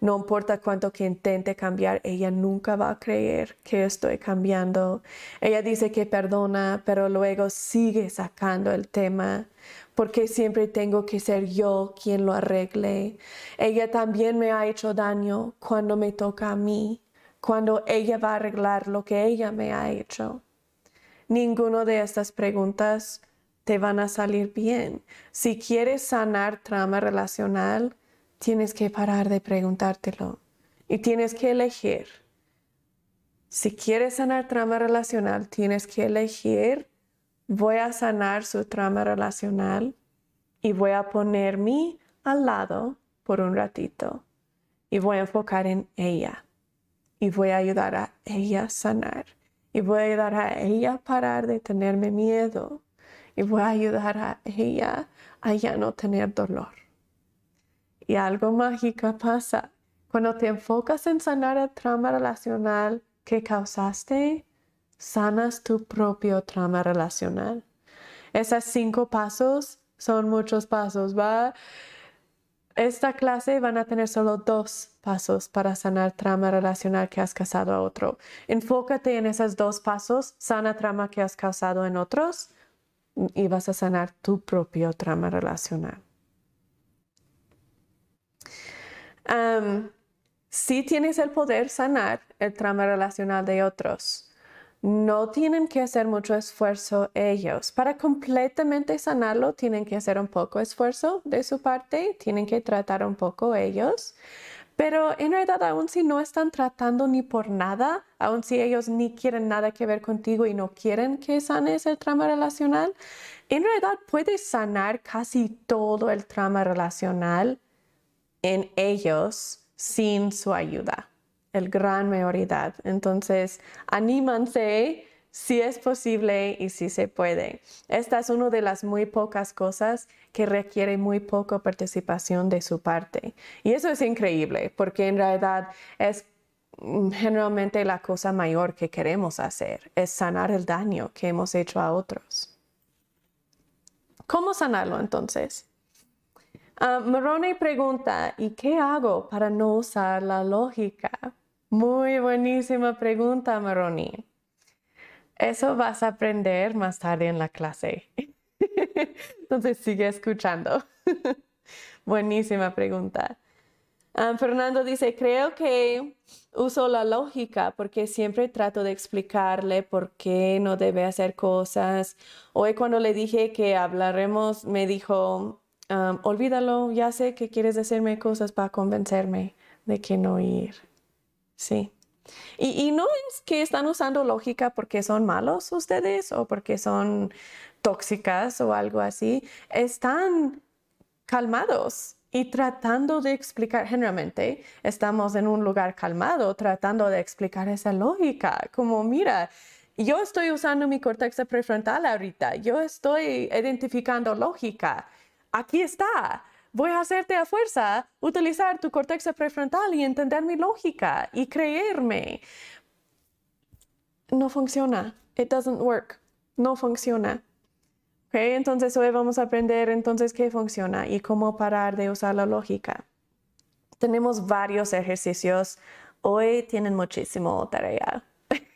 No importa cuánto que intente cambiar, ella nunca va a creer que estoy cambiando. Ella dice que perdona, pero luego sigue sacando el tema porque siempre tengo que ser yo quien lo arregle. Ella también me ha hecho daño cuando me toca a mí, cuando ella va a arreglar lo que ella me ha hecho. Ninguno de estas preguntas te van a salir bien. Si quieres sanar trama relacional, tienes que parar de preguntártelo y tienes que elegir. Si quieres sanar trama relacional, tienes que elegir, voy a sanar su trama relacional y voy a ponerme al lado por un ratito y voy a enfocar en ella y voy a ayudar a ella a sanar y voy a ayudar a ella a parar de tenerme miedo y voy a ayudar a ella a ya no tener dolor. Y algo mágico pasa. Cuando te enfocas en sanar el trauma relacional que causaste, sanas tu propio trauma relacional. Esos cinco pasos son muchos pasos, ¿va? Esta clase van a tener solo dos pasos para sanar trauma relacional que has causado a otro. Enfócate en esos dos pasos, sana trauma que has causado en otros y vas a sanar tu propio trauma relacional. Si tienes el poder sanar el trauma relacional de otros. No tienen que hacer mucho esfuerzo ellos. Para completamente sanarlo, tienen que hacer un poco esfuerzo de su parte, tienen que tratar un poco ellos. Pero en realidad, aun si no están tratando ni por nada, aun si ellos ni quieren nada que ver contigo y no quieren que sanes el trauma relacional, en realidad puedes sanar casi todo el trauma relacional en ellos sin su ayuda, el gran mayoría. Entonces, anímanse si es posible y si se puede. Esta es una de las muy pocas cosas que requiere muy poca participación de su parte. Y eso es increíble porque en realidad es generalmente la cosa mayor que queremos hacer, es sanar el daño que hemos hecho a otros. ¿Cómo sanarlo entonces? Uh, pregunta, ¿y qué hago para no usar la lógica? Muy buenísima pregunta, Moroni. Eso vas a aprender más tarde en la clase. Entonces sigue escuchando. buenísima pregunta. Ah, Fernando dice, creo que uso la lógica porque siempre trato de explicarle por qué no debe hacer cosas. Hoy cuando le dije que hablaremos, me dijo, olvídalo, ya sé que quieres decirme cosas para convencerme de que no ir. Sí, Y, no es que están usando lógica porque son malos ustedes o porque son tóxicas o algo así. Están calmados y tratando de explicar, generalmente estamos en un lugar calmado tratando de explicar esa lógica, como mira, yo estoy usando mi corteza prefrontal ahorita, yo estoy identificando lógica, aquí está voy a hacerte a fuerza utilizar tu corteza prefrontal y entender mi lógica y creerme. No funciona. It doesn't work. No funciona. Okay, entonces hoy vamos a aprender entonces qué funciona y cómo parar de usar la lógica. Tenemos varios ejercicios. Hoy tienen muchísimo tarea.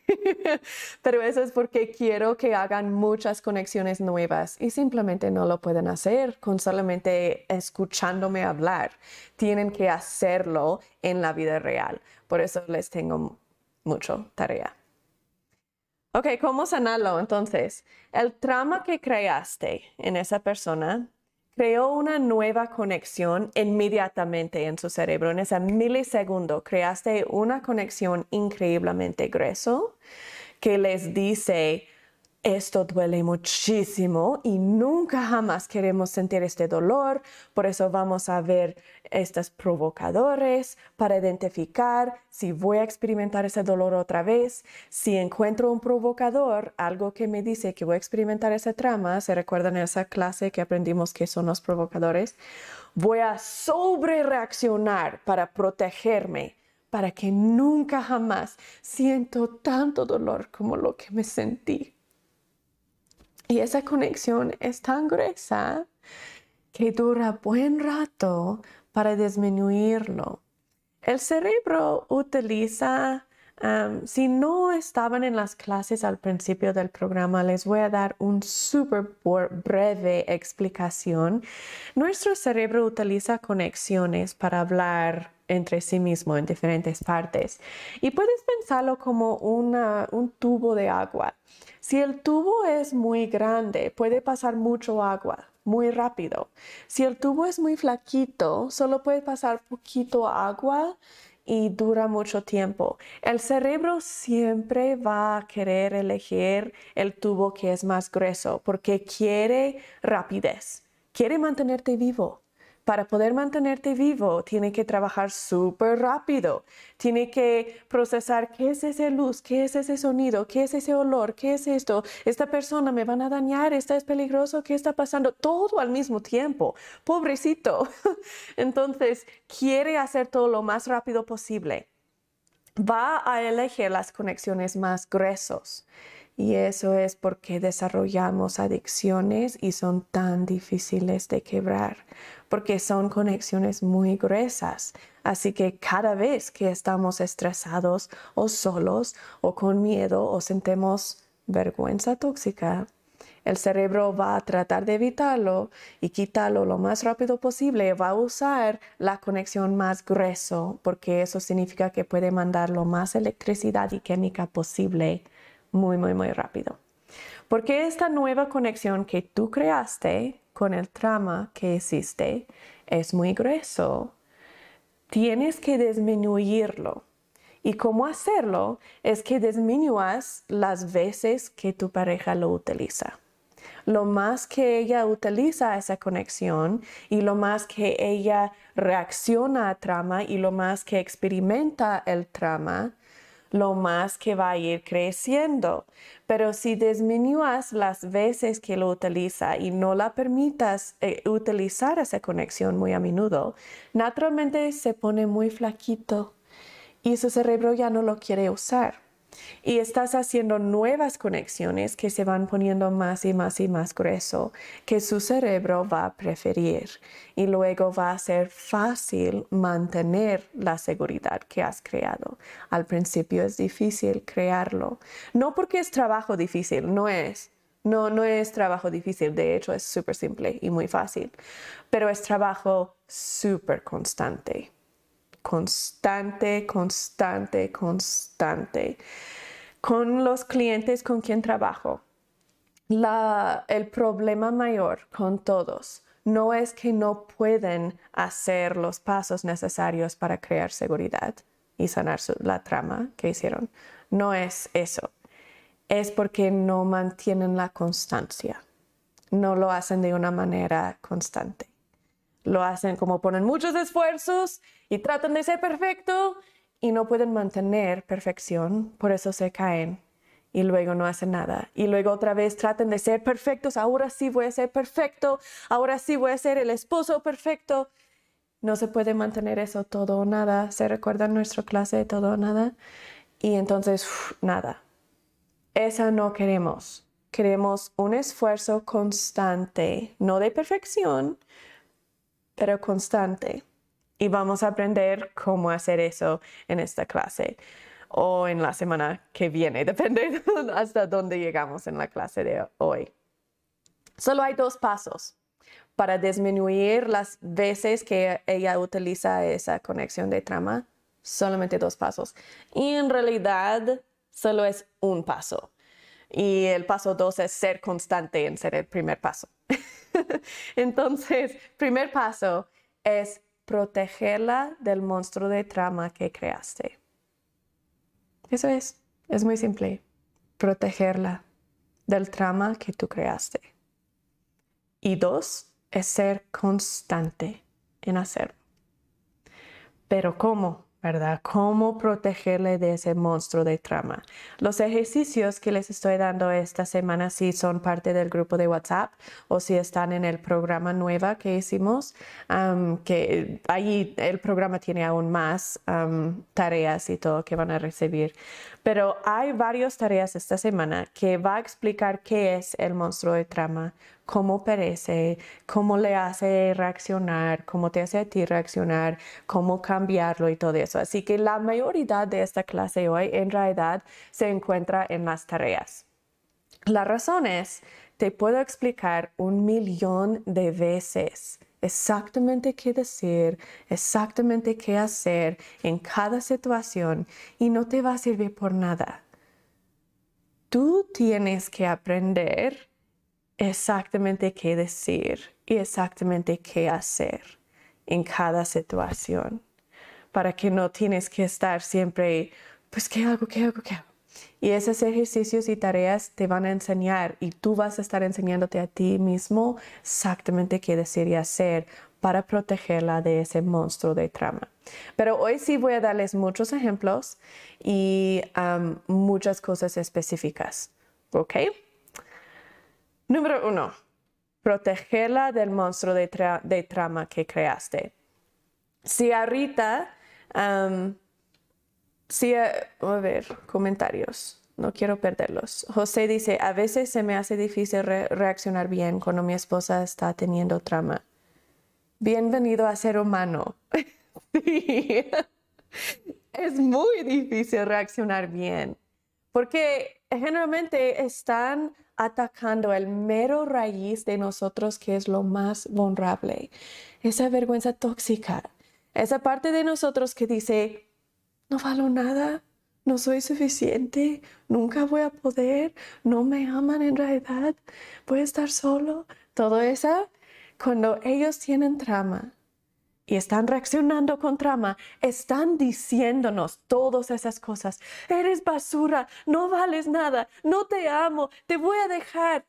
Pero eso es porque quiero que hagan muchas conexiones nuevas y simplemente no lo pueden hacer con solamente escuchándome hablar. Tienen que hacerlo en la vida real. Por eso les tengo mucho tarea. Ok, ¿cómo sanarlo entonces? El trauma que creaste en esa persona creó una nueva conexión inmediatamente en su cerebro. En ese milisegundo creaste una conexión increíblemente grueso que les dice, esto duele muchísimo y nunca jamás queremos sentir este dolor, por eso vamos a ver estos provocadores para identificar si voy a experimentar ese dolor otra vez. Si encuentro un provocador, algo que me dice que voy a experimentar ese trama, ¿se recuerdan esa clase que aprendimos que son los provocadores? Voy a sobre reaccionar para protegerme para que nunca jamás siento tanto dolor como lo que me sentí. Y esa conexión es tan gruesa que dura buen rato para disminuirlo. El cerebro utiliza, si no estaban en las clases al principio del programa, les voy a dar un súper breve explicación. Nuestro cerebro utiliza conexiones para hablar entre sí mismo en diferentes partes. Y puedes pensarlo como un tubo de agua. Si el tubo es muy grande, puede pasar mucho agua muy rápido. Si el tubo es muy flaquito, solo puede pasar poquito agua y dura mucho tiempo. El cerebro siempre va a querer elegir el tubo que es más grueso porque quiere rapidez, quiere mantenerte vivo para poder mantenerte vivo, tiene que trabajar súper rápido. Tiene que procesar qué es esa luz, qué es ese sonido, qué es ese olor, qué es esto. Esta persona me van a dañar, esta es peligroso, ¿qué está pasando? Todo al mismo tiempo. Pobrecito. Entonces, quiere hacer todo lo más rápido posible. Va a elegir las conexiones más gruesos. Y eso es porque desarrollamos adicciones y son tan difíciles de quebrar, porque son conexiones muy gruesas. Así que cada vez que estamos estresados o solos o con miedo o sentimos vergüenza tóxica, el cerebro va a tratar de evitarlo y quitarlo lo más rápido posible. Va a usar la conexión más grueso porque eso significa que puede mandar lo más electricidad y química posible muy, muy, muy rápido. Porque esta nueva conexión que tú creaste con el trama que existe es muy grueso, tienes que disminuirlo. Y cómo hacerlo es que disminuyas las veces que tu pareja lo utiliza. Lo más que ella utiliza esa conexión y lo más que ella reacciona a trama y lo más que experimenta el trama, lo más que va a ir creciendo. Pero si disminuyas las veces que lo utiliza y no la permitas eh, utilizar esa conexión muy a menudo, naturalmente se pone muy flaquito y su cerebro ya no lo quiere usar y estás haciendo nuevas conexiones que se van poniendo más y más y más grueso, que su cerebro va a preferir. Y luego va a ser fácil mantener la seguridad que has creado. Al principio es difícil crearlo, no porque es trabajo difícil, no es. No, no es trabajo difícil, de hecho es súper simple y muy fácil, pero es trabajo súper constante constante, constante, constante. Con los clientes con quien trabajo, el problema mayor con todos no es que no pueden hacer los pasos necesarios para crear seguridad. y sanar la trama que hicieron. No es eso. Es porque no mantienen la constancia. No lo hacen de una manera constante. Lo hacen como ponen muchos esfuerzos y tratan de ser perfecto y no pueden mantener perfección, por eso se caen y luego no hacen nada. Y luego otra vez tratan de ser perfectos, ahora sí voy a ser perfecto, ahora sí voy a ser el esposo perfecto. No se puede mantener eso todo o nada. ¿Se recuerda nuestra clase de todo o nada? Y entonces, nada. Esa no queremos. Queremos un esfuerzo constante, no de perfección, pero constante. Y vamos a aprender cómo hacer eso en esta clase o en la semana que viene, depende hasta dónde llegamos en la clase de hoy. Solo hay dos pasos para disminuir las veces que ella utiliza esa conexión de trama. Solamente dos pasos. Y en realidad solo es un paso. Y el paso dos es ser constante en ser el primer paso. Entonces, primer paso es protegerla del monstruo de trama que creaste. Eso es, es muy simple. Protegerla del trama que tú creaste. Y dos, es ser constante en hacerlo. Pero ¿cómo? ¿Verdad? ¿Cómo protegerle de ese monstruo de trama? Los ejercicios que les estoy dando esta semana, si son parte del grupo de WhatsApp o si están en el programa nueva que hicimos, que ahí el programa tiene aún más tareas y todo que van a recibir. Pero hay varias tareas esta semana que va a explicar qué es el monstruo de trama, cómo perece, cómo le hace reaccionar, cómo te hace a ti reaccionar, cómo cambiarlo y todo eso. Así que la mayoría de esta clase hoy en realidad se encuentra en las tareas. La razón es, te puedo explicar un millón de veces exactamente qué decir, exactamente qué hacer en cada situación y no te va a servir por nada. Tú tienes que aprender exactamente qué decir y exactamente qué hacer en cada situación, para que no tienes que estar siempre, pues, ¿qué hago? ¿Qué hago? ¿Qué hago? Y esos ejercicios y tareas te van a enseñar y tú vas a estar enseñándote a ti mismo exactamente qué decir y hacer para protegerla de ese monstruo de trama. Pero hoy sí voy a darles muchos ejemplos y muchas cosas específicas. ¿Ok? Número uno, protegerla del monstruo de, trama que creaste. Si a Rita, si a, ver, comentarios, no quiero perderlos. José dice, a veces se me hace difícil reaccionar bien cuando mi esposa está teniendo trama. Bienvenido a ser humano. sí. Es muy difícil reaccionar bien porque generalmente están atacando el mero raíz de nosotros que es lo más vulnerable, esa vergüenza tóxica, esa parte de nosotros que dice, no valo nada, no soy suficiente, nunca voy a poder, no me aman en realidad, voy a estar solo, todo eso, cuando ellos tienen trama, y están reaccionando con trama, están diciéndonos todas esas cosas. Eres basura, no vales nada, no te amo, te voy a dejar.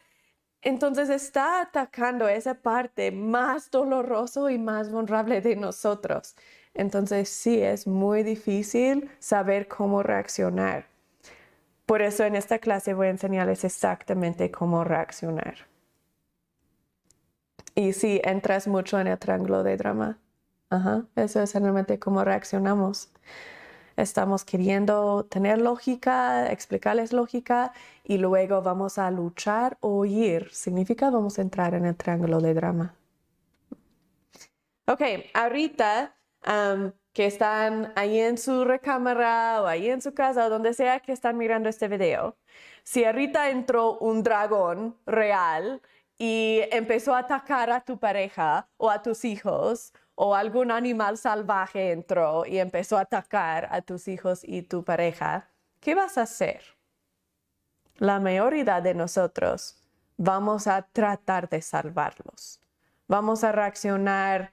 Entonces está atacando esa parte más doloroso y más vulnerable de nosotros. Entonces sí es muy difícil saber cómo reaccionar. Por eso en esta clase voy a enseñarles exactamente cómo reaccionar. Y si entras mucho en el triángulo de drama, Ajá, eso es realmente cómo reaccionamos. Estamos queriendo tener lógica, explicarles lógica y luego vamos a luchar o huir. Significa vamos a entrar en el triángulo de drama. Ok, ahorita que están ahí en su recámara o ahí en su casa o donde sea que están mirando este video, si ahorita entró un dragón real y empezó a atacar a tu pareja o a tus hijos o algún animal salvaje entró y empezó a atacar a tus hijos y tu pareja, ¿qué vas a hacer? La mayoría de nosotros vamos a tratar de salvarlos. Vamos a reaccionar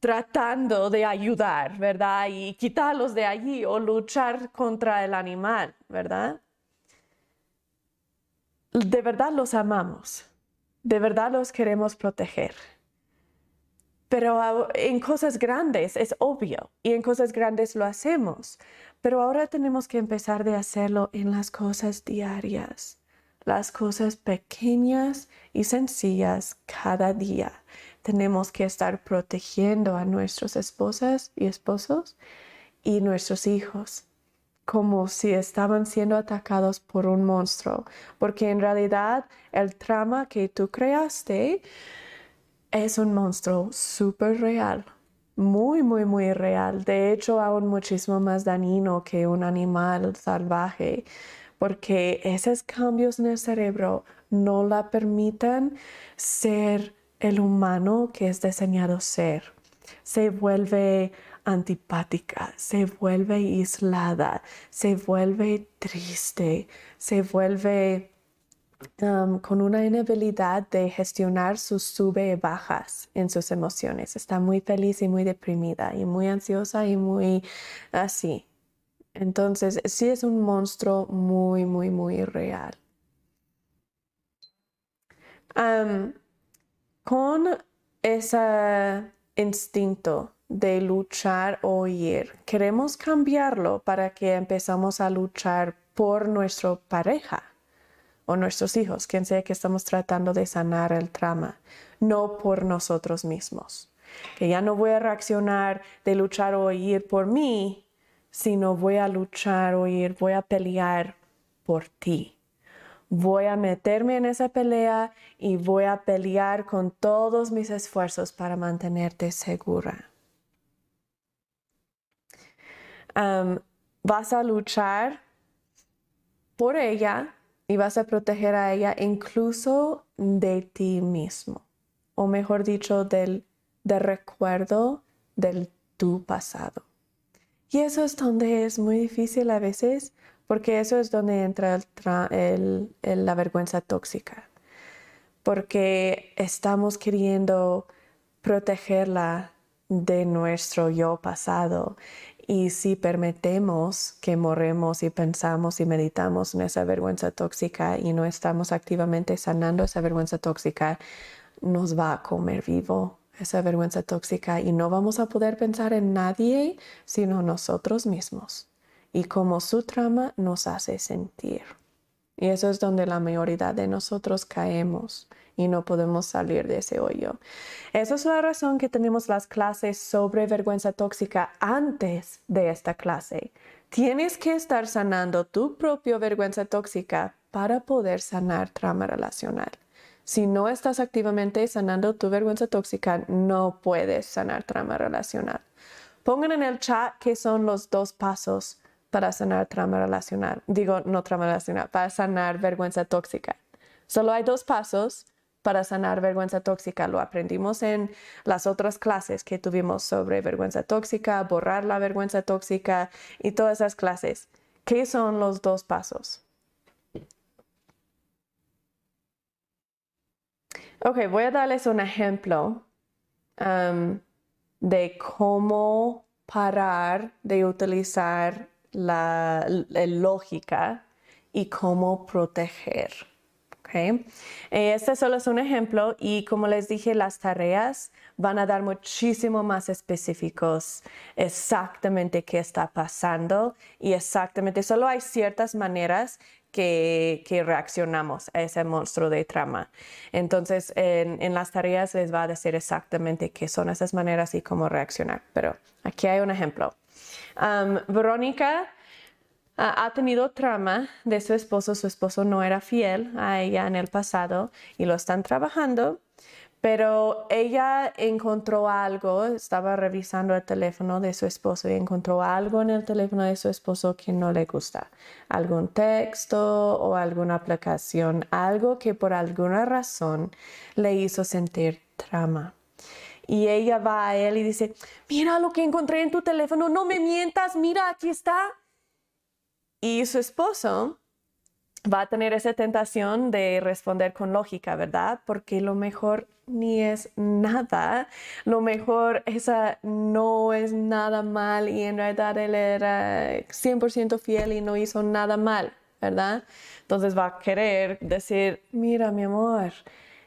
tratando de ayudar, ¿verdad? Y quitarlos de allí o luchar contra el animal, ¿verdad? De verdad los amamos, de verdad los queremos proteger. Pero en cosas grandes es obvio y en cosas grandes lo hacemos. Pero ahora tenemos que empezar de hacerlo en las cosas diarias, las cosas pequeñas y sencillas cada día tenemos que estar protegiendo a nuestras esposas y esposos y nuestros hijos como si estaban siendo atacados por un monstruo, porque en realidad el trama que tú creaste es un monstruo súper real, muy, muy, muy real, de hecho aún muchísimo más dañino que un animal salvaje, porque esos cambios en el cerebro no la permiten ser el humano que es diseñado ser. Se vuelve antipática, se vuelve aislada, se vuelve triste, se vuelve um, con una inhabilidad de gestionar sus sube y bajas en sus emociones. Está muy feliz y muy deprimida y muy ansiosa y muy así. Entonces, sí es un monstruo muy, muy, muy real. Um, con ese instinto de luchar o huir, queremos cambiarlo para que empezamos a luchar por nuestra pareja o nuestros hijos, quien sea que estamos tratando de sanar el trauma, no por nosotros mismos. Que ya no voy a reaccionar de luchar o huir por mí, sino voy a luchar o huir, voy a pelear por ti voy a meterme en esa pelea y voy a pelear con todos mis esfuerzos para mantenerte segura. vas a luchar por ella y vas a proteger a ella incluso de ti mismo, o mejor dicho, del, del recuerdo del tu pasado. Y eso es donde es muy difícil a veces porque eso es donde entra la vergüenza tóxica, porque estamos queriendo protegerla de nuestro yo pasado y si permitimos que morremos y pensamos y meditamos en esa vergüenza tóxica y no estamos activamente sanando esa vergüenza tóxica, nos va a comer vivo esa vergüenza tóxica y no vamos a poder pensar en nadie sino nosotros mismos y cómo su trama nos hace sentir. Y eso es donde la mayoría de nosotros caemos y no podemos salir de ese hoyo. Esa es la razón que tenemos las clases sobre vergüenza tóxica antes de esta clase. Tienes que estar sanando tu propia vergüenza tóxica para poder sanar trama relacional. Si no estás activamente sanando tu vergüenza tóxica, no puedes sanar trama relacional. Pongan en el chat qué son los dos pasos para sanar trauma relacional. Digo, no trauma relacional, para sanar vergüenza tóxica. Solo hay dos pasos para sanar vergüenza tóxica. Lo aprendimos en las otras clases que tuvimos sobre vergüenza tóxica, borrar la vergüenza tóxica y todas esas clases. ¿Qué son los dos pasos? Ok, voy a darles un ejemplo um, de cómo parar de utilizar la, lógica y cómo proteger. Okay. Este solo es un ejemplo y como les dije, las tareas van a dar muchísimo más específicos exactamente qué está pasando y exactamente, solo hay ciertas maneras que, reaccionamos a ese monstruo de trama. Entonces, en, en, las tareas les va a decir exactamente qué son esas maneras y cómo reaccionar. Pero aquí hay un ejemplo. Verónica ah, ha tenido trama de su esposo. Su esposo no era fiel a ella en el pasado y lo están trabajando. Pero ella encontró algo, estaba revisando el teléfono de su esposo y encontró algo en el teléfono de su esposo que no le gusta. Algún texto o alguna aplicación, algo que por alguna razón le hizo sentir trama. Y ella va a él y dice, mira lo que encontré en tu teléfono, no me mientas, mira, aquí está. Y su esposo va a tener esa tentación de responder con lógica, ¿verdad? Porque lo mejor ni es nada, lo mejor esa no es nada mal y en realidad él era 100% fiel y no hizo nada mal, ¿verdad? Entonces va a querer decir, mira mi amor,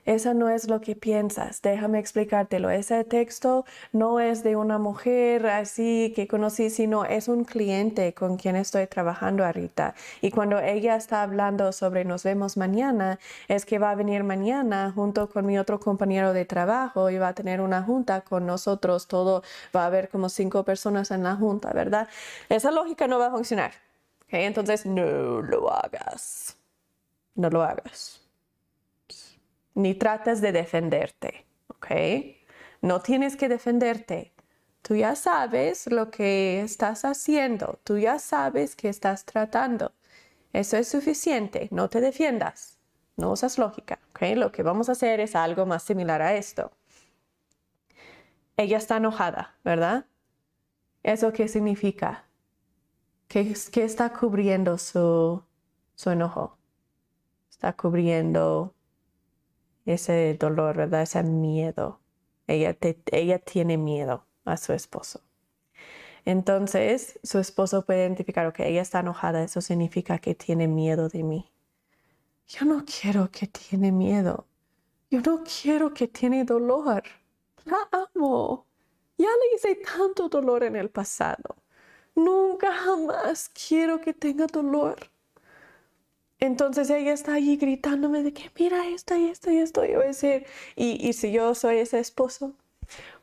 esa no es lo que piensas, déjame explicártelo. Ese texto no es de una mujer así que conocí, sino es un cliente con quien estoy trabajando ahorita. Y cuando ella está hablando sobre nos vemos mañana, es que va a venir mañana junto con mi otro compañero de trabajo y va a tener una junta con nosotros. Todo va a haber como cinco personas en la junta, ¿verdad? Esa lógica no va a funcionar. Entonces, no lo hagas. No lo hagas ni tratas de defenderte, ¿ok? No tienes que defenderte. Tú ya sabes lo que estás haciendo, tú ya sabes que estás tratando. Eso es suficiente, no te defiendas, no usas lógica, ¿ok? Lo que vamos a hacer es algo más similar a esto. Ella está enojada, ¿verdad? ¿Eso qué significa? ¿Qué, qué está cubriendo su, su enojo? Está cubriendo ese dolor, ¿verdad? Ese miedo. Ella, ella tiene miedo a su esposo. Entonces, su esposo puede identificar, que ella está enojada, eso significa que tiene miedo de mí. Yo no quiero que tiene miedo. Yo no quiero que tiene dolor. La amo. Ya le hice tanto dolor en el pasado. Nunca jamás quiero que tenga dolor. Entonces ella está allí gritándome de que mira esto y esto y esto. Y voy a decir, y, y si yo soy ese esposo,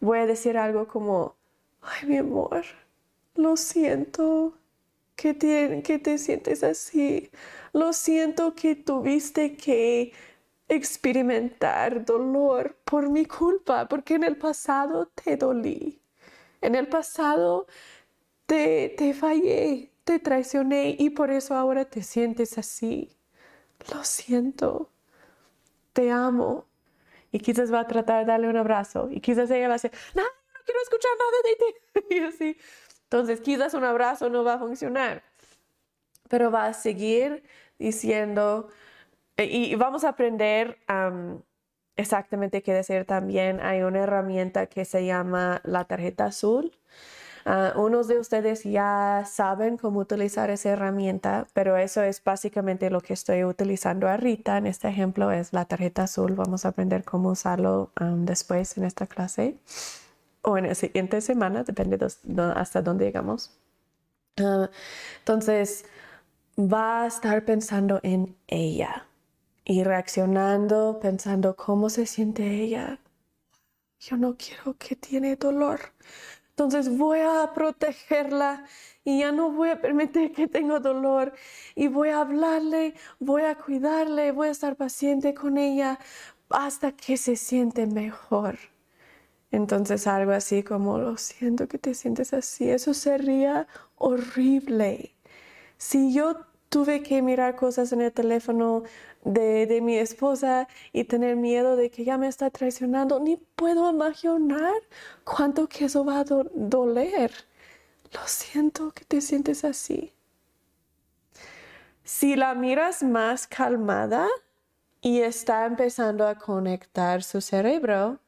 voy a decir algo como, ay mi amor, lo siento que te, que te sientes así. Lo siento que tuviste que experimentar dolor por mi culpa, porque en el pasado te dolí. En el pasado te, te fallé, te traicioné y por eso ahora te sientes así. Lo siento, te amo. Y quizás va a tratar de darle un abrazo y quizás ella va a decir, no, no quiero escuchar nada de ti. y así. Entonces quizás un abrazo no va a funcionar, pero va a seguir diciendo, eh, y vamos a aprender exactamente qué decir también. Hay una herramienta que se llama la tarjeta azul Uh, unos de ustedes ya saben cómo utilizar esa herramienta, pero eso es básicamente lo que estoy utilizando ahorita. En este ejemplo es la tarjeta azul. Vamos a aprender cómo usarlo um, después en esta clase o en la siguiente semana, depende de, hasta dónde llegamos. Uh, entonces, va a estar pensando en ella y reaccionando, pensando cómo se siente ella. Yo no quiero que tiene dolor. Entonces voy a protegerla y ya no voy a permitir que tenga dolor y voy a hablarle, voy a cuidarle, voy a estar paciente con ella hasta que se siente mejor. Entonces algo así como, lo siento que te sientes así, eso sería horrible. Si yo tuve que mirar cosas en el teléfono de, mi esposa y tener miedo de que ella me está traicionando, ni puedo imaginar cuánto que eso va a doler. Lo siento que te sientes así. Si la miras más calmada y está empezando a conectar su cerebro,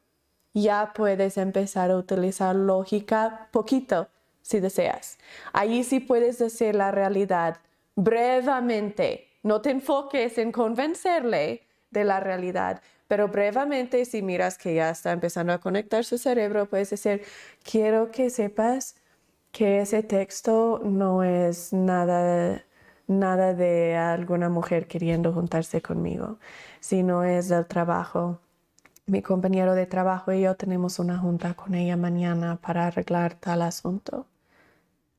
ya puedes empezar a utilizar lógica poquito si deseas. Allí sí puedes decir la realidad brevemente no te enfoques en convencerle de la realidad, pero brevemente si miras que ya está empezando a conectar su cerebro, puedes decir, quiero que sepas que ese texto no es nada nada de alguna mujer queriendo juntarse conmigo, sino es del trabajo. Mi compañero de trabajo y yo tenemos una junta con ella mañana para arreglar tal asunto.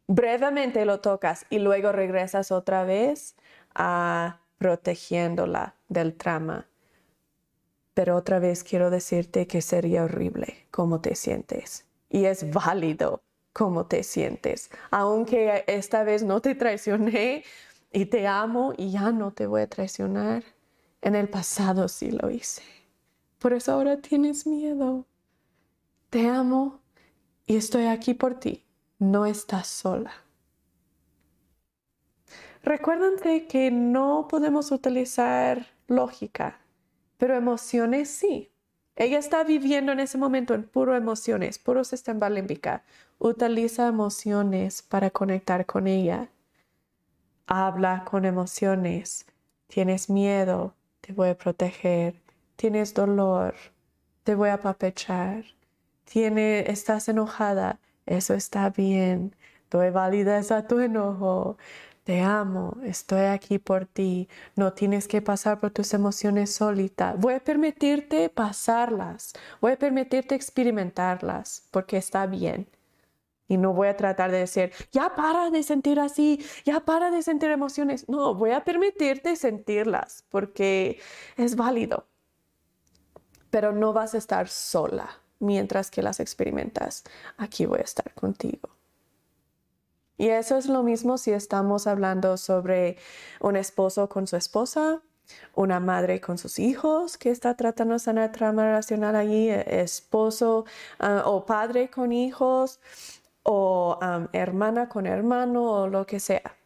Brevemente lo tocas y luego regresas otra vez a protegiéndola del trama. Pero otra vez quiero decirte que sería horrible cómo te sientes. Y es válido cómo te sientes. Aunque esta vez no te traicioné y te amo y ya no te voy a traicionar. En el pasado sí lo hice. Por eso ahora tienes miedo. Te amo y estoy aquí por ti. No estás sola. Recuérdense que no podemos utilizar lógica, pero emociones sí. Ella está viviendo en ese momento en puro emociones, puro sistema límbica. Utiliza emociones para conectar con ella. Habla con emociones. Tienes miedo, te voy a proteger. Tienes dolor, te voy a papechar. Tiene, estás enojada, eso está bien. Doy validez a tu enojo. Te amo, estoy aquí por ti. No tienes que pasar por tus emociones solita. Voy a permitirte pasarlas. Voy a permitirte experimentarlas porque está bien. Y no voy a tratar de decir, ya para de sentir así, ya para de sentir emociones. No, voy a permitirte sentirlas porque es válido. Pero no vas a estar sola mientras que las experimentas. Aquí voy a estar contigo. Y eso es lo mismo si estamos hablando sobre un esposo con su esposa, una madre con sus hijos que está tratando sanar trama relacional allí, e, esposo ah, o padre con hijos, o hermana con hermano, o lo que sea.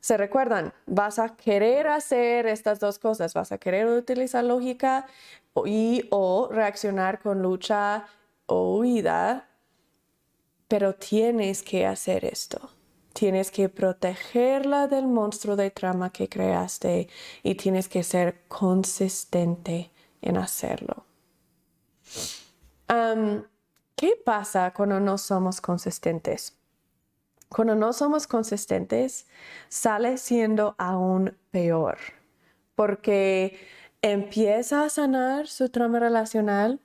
Se recuerdan, vas a querer hacer estas dos cosas, vas a querer utilizar lógica y o reaccionar con lucha o huida pero tienes que hacer esto. Tienes que protegerla del monstruo de trama que creaste y tienes que ser consistente en hacerlo. ¿Qué pasa cuando no somos consistentes? Cuando no somos consistentes, sale siendo aún peor, porque empieza a sanar su trama relacional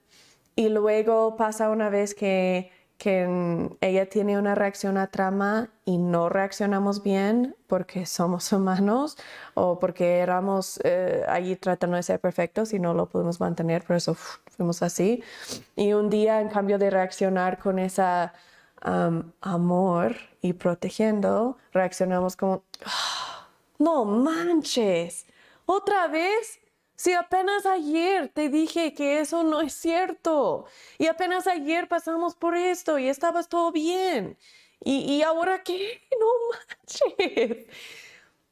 y luego pasa una vez que que ella tiene una reacción a trama y no reaccionamos bien porque somos humanos o porque éramos eh, allí tratando de ser perfectos y no lo pudimos mantener, por eso fuimos así. Y un día, en cambio de reaccionar con ese amor y protegiendo, reaccionamos como, ah, no manches, otra vez si apenas ayer te dije que eso no es cierto y apenas ayer pasamos por esto y estabas todo bien. ¿Y, ahora qué? No manches.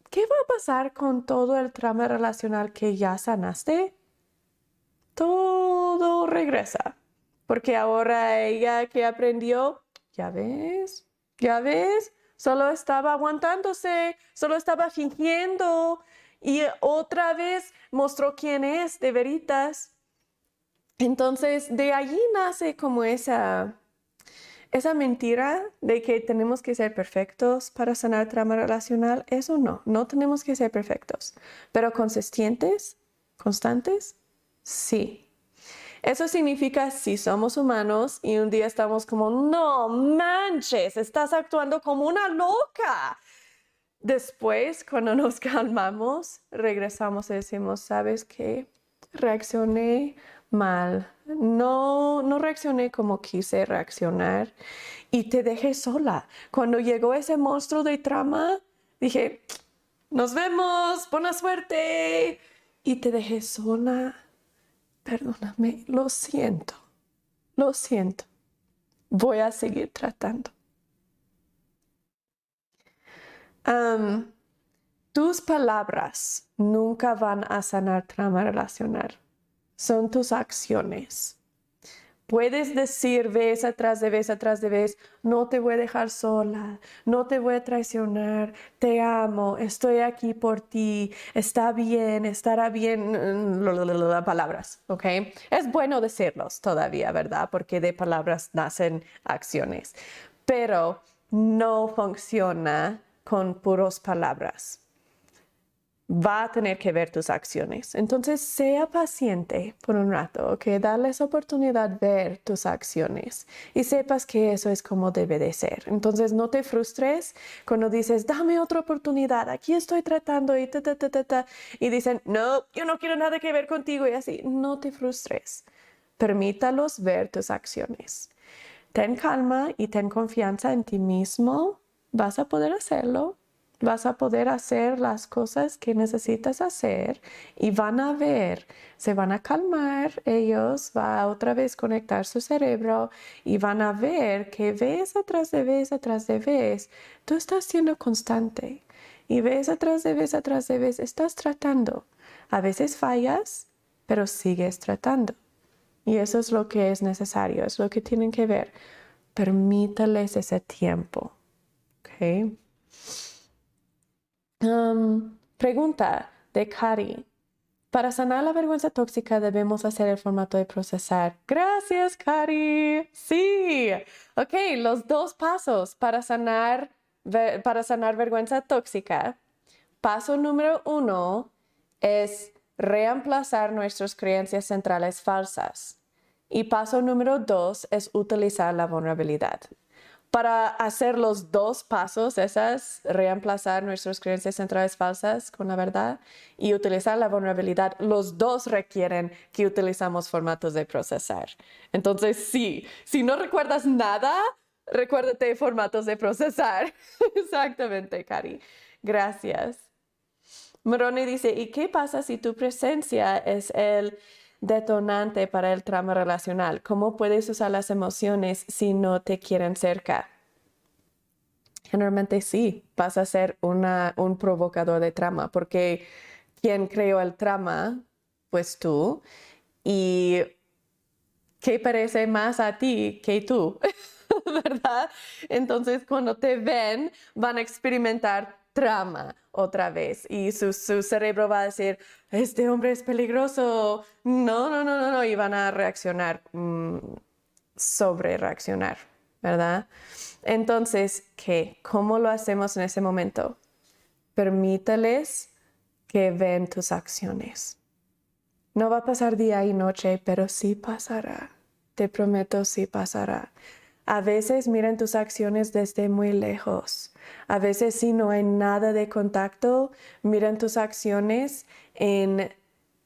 ¿Qué va a pasar con todo el trama relacional que ya sanaste? Todo regresa. Porque ahora ella que aprendió, ya ves, ya ves, solo estaba aguantándose, solo estaba fingiendo, y otra vez mostró quién es de veritas. Entonces, de allí nace como esa, esa mentira de que tenemos que ser perfectos para sanar trama relacional. Eso no, no tenemos que ser perfectos, pero consistentes, constantes, sí. Eso significa si somos humanos y un día estamos como, no manches, estás actuando como una loca. Después, cuando nos calmamos, regresamos y decimos, ¿sabes qué? Reaccioné mal. No, no reaccioné como quise reaccionar y te dejé sola. Cuando llegó ese monstruo de trama, dije, nos vemos, buena suerte. Y te dejé sola. Perdóname, lo siento, lo siento. Voy a seguir tratando tus palabras nunca van a sanar trama relacional. Son tus acciones. Puedes decir vez atrás de vez atrás de vez, no te voy a dejar sola, no te voy a traicionar, te amo, estoy aquí por ti, está bien, estará bien, palabras, ¿ok? Es bueno decirlos todavía, ¿verdad? Porque de palabras nacen acciones, pero no funciona con puros palabras. Va a tener que ver tus acciones. Entonces, sea paciente por un rato, ¿ok? Darles oportunidad de ver tus acciones y sepas que eso es como debe de ser. Entonces, no te frustres cuando dices, dame otra oportunidad, aquí estoy tratando y ta, ta, ta, ta, y dicen, no, yo no quiero nada que ver contigo y así. No te frustres. Permítalos ver tus acciones. Ten calma y ten confianza en ti mismo vas a poder hacerlo, vas a poder hacer las cosas que necesitas hacer y van a ver, se van a calmar ellos, va a otra vez conectar su cerebro y van a ver que vez atrás de vez atrás de vez, tú estás siendo constante y vez atrás de vez atrás de vez estás tratando. A veces fallas, pero sigues tratando. Y eso es lo que es necesario, es lo que tienen que ver. Permítales ese tiempo. Pregunta de Cari. Para sanar la vergüenza tóxica debemos hacer el formato de procesar. Gracias, Cari. Sí. Ok, los dos pasos para sanar, para sanar vergüenza tóxica. Paso número uno es reemplazar nuestras creencias centrales falsas. Y paso número dos es utilizar la vulnerabilidad para hacer los dos pasos, esas, reemplazar nuestras creencias centrales falsas con la verdad y utilizar la vulnerabilidad, los dos requieren que utilizamos formatos de procesar. Entonces, sí, si no recuerdas nada, recuérdate formatos de procesar. Exactamente, Cari. Gracias. Moroni dice, ¿y qué pasa si tu presencia es el detonante para el trauma relacional. ¿Cómo puedes usar las emociones si no te quieren cerca? Generalmente sí, vas a ser un provocador de trama, porque quien creó el trama, pues tú, y ¿qué parece más a ti que tú? ¿Verdad? Entonces, cuando te ven, van a experimentar trama otra vez y su, cerebro va a decir, este hombre es peligroso, no, no, no, no, no, y van a reaccionar, mm, sobre reaccionar, ¿verdad? Entonces, ¿qué? ¿Cómo lo hacemos en ese momento? Permítales que ven tus acciones. No va a pasar día y noche, pero sí pasará. Te prometo, sí pasará. A veces miren tus acciones desde muy lejos. A veces si no hay nada de contacto, miren tus acciones en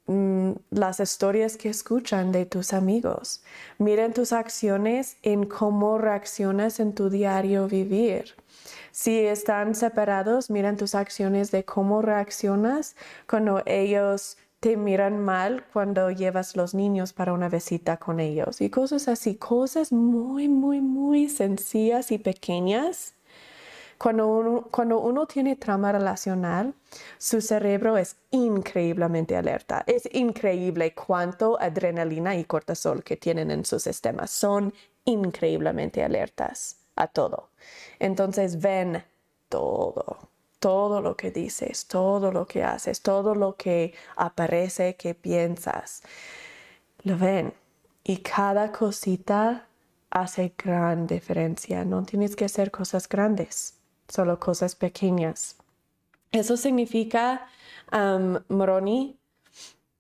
mm, las historias que escuchan de tus amigos. Miren tus acciones en cómo reaccionas en tu diario vivir. Si están separados, miren tus acciones de cómo reaccionas cuando ellos te miran mal cuando llevas los niños para una visita con ellos y cosas así, cosas muy, muy, muy sencillas y pequeñas. Cuando uno, cuando uno tiene trama relacional, su cerebro es increíblemente alerta. Es increíble cuánto adrenalina y cortisol que tienen en su sistema. Son increíblemente alertas a todo. Entonces ven todo todo lo que dices, todo lo que haces, todo lo que aparece que piensas. Lo ven. Y cada cosita hace gran diferencia. No tienes que hacer cosas grandes, solo cosas pequeñas. Eso significa, Moroni,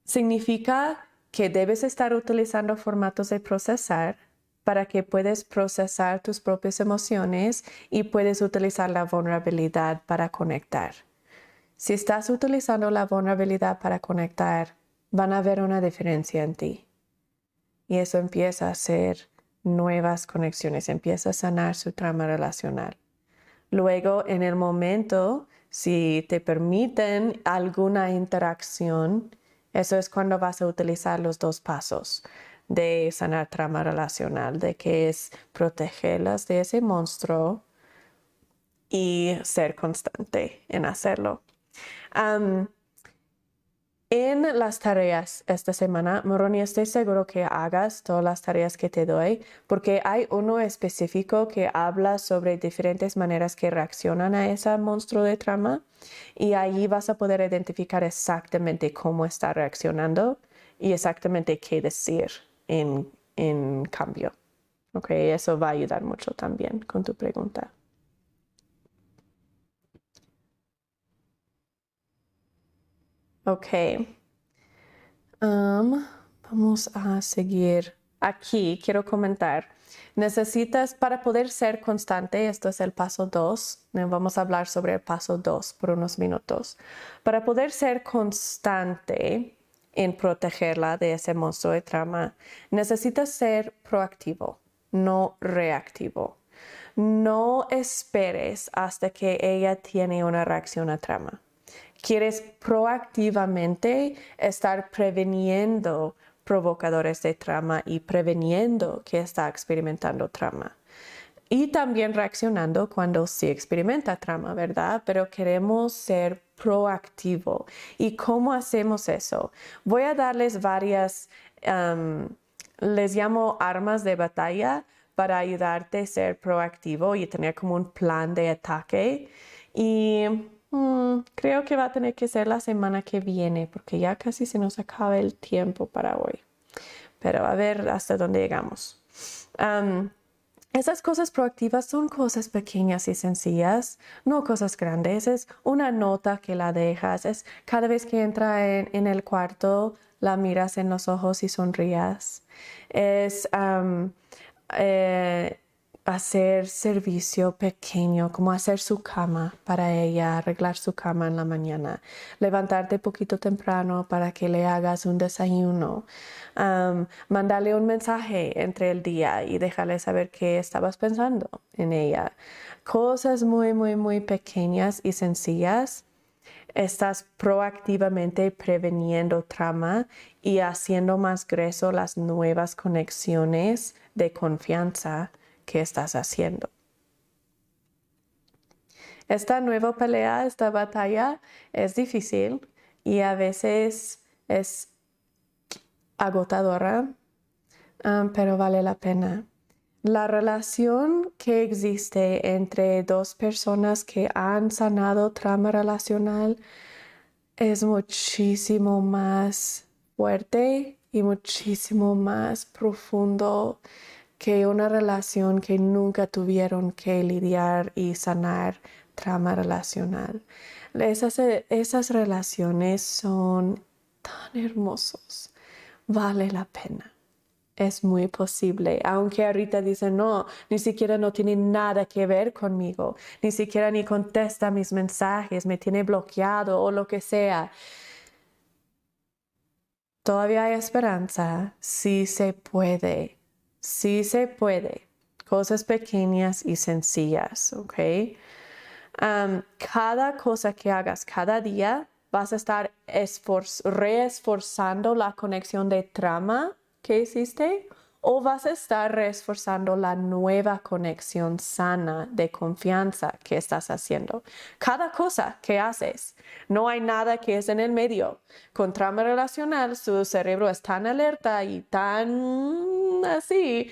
significa que debes estar utilizando formatos de procesar para que puedas procesar tus propias emociones y puedes utilizar la vulnerabilidad para conectar. Si estás utilizando la vulnerabilidad para conectar, van a ver una diferencia en ti. Y eso empieza a hacer nuevas conexiones, empieza a sanar su trama relacional. Luego, en el momento, si te permiten alguna interacción, eso es cuando vas a utilizar los dos pasos de sanar trama relacional, de que es protegerlas de ese monstruo y ser constante en hacerlo. en las tareas esta semana, Moroni, estoy seguro que hagas todas las tareas que te doy, porque hay uno específico que habla sobre diferentes maneras que reaccionan a ese monstruo de trama y ahí vas a poder identificar exactamente cómo está reaccionando y exactamente qué decir en, cambio. Ok, eso va a ayudar mucho también con tu pregunta. Ok. Um, vamos a seguir. Aquí quiero comentar. Necesitas, para poder ser constante, esto es el paso 2, vamos a hablar sobre el paso 2 por unos minutos. Para poder ser constante, en protegerla de ese monstruo de trama. Necesitas ser proactivo, no reactivo. no esperes hasta que ella tiene una reacción a trama. Quieres proactivamente estar preveniendo provocadores de trama y preveniendo que está experimentando trama. Y también reaccionando cuando sí experimenta trama, ¿verdad? Pero queremos ser proactivo. ¿Y cómo hacemos eso? Voy a darles varias, les llamo armas de batalla para ayudarte a ser proactivo y tener como un plan de ataque. Y mm, creo que va a tener que ser la semana que viene porque ya casi se nos acaba el tiempo para hoy. Pero a ver hasta dónde llegamos. Esas cosas proactivas son cosas pequeñas y sencillas, no cosas grandes. Es una nota que la dejas. Es cada vez que entra en, el cuarto, la miras en los ojos y sonrías. Es eh, hacer servicio pequeño, como hacer su cama para ella, arreglar su cama en la mañana, levantarte poquito temprano para que le hagas un desayuno, mandarle un mensaje entre el día y dejarle saber que estabas pensando en ella. Cosas muy, muy, muy pequeñas y sencillas. Estás proactivamente preveniendo trama y haciendo más grueso las nuevas conexiones de confianza que estás haciendo. Esta nueva pelea, esta batalla es difícil y a veces es agotadora, um, pero vale la pena. La relación que existe entre dos personas que han sanado trama relacional es muchísimo más fuerte y muchísimo más profundo que una relación que nunca tuvieron que lidiar y sanar trama relacional. Esas, esas relaciones son tan hermosos. Vale la pena. Es muy posible, aunque ahorita dicen, no, ni siquiera no tiene nada que ver conmigo, ni siquiera ni contesta mis mensajes, me tiene bloqueado o lo que sea. Todavía hay esperanza, sí se puede, sí se puede. Cosas pequeñas y sencillas, ¿ok? cada cosa que hagas cada día vas a estar reesforzando la conexión de trama que hiciste o vas a estar reforzando la nueva conexión sana de confianza que estás haciendo. Cada cosa que haces, no hay nada que es en el medio. Con trama relacional, su cerebro es tan alerta y tan así,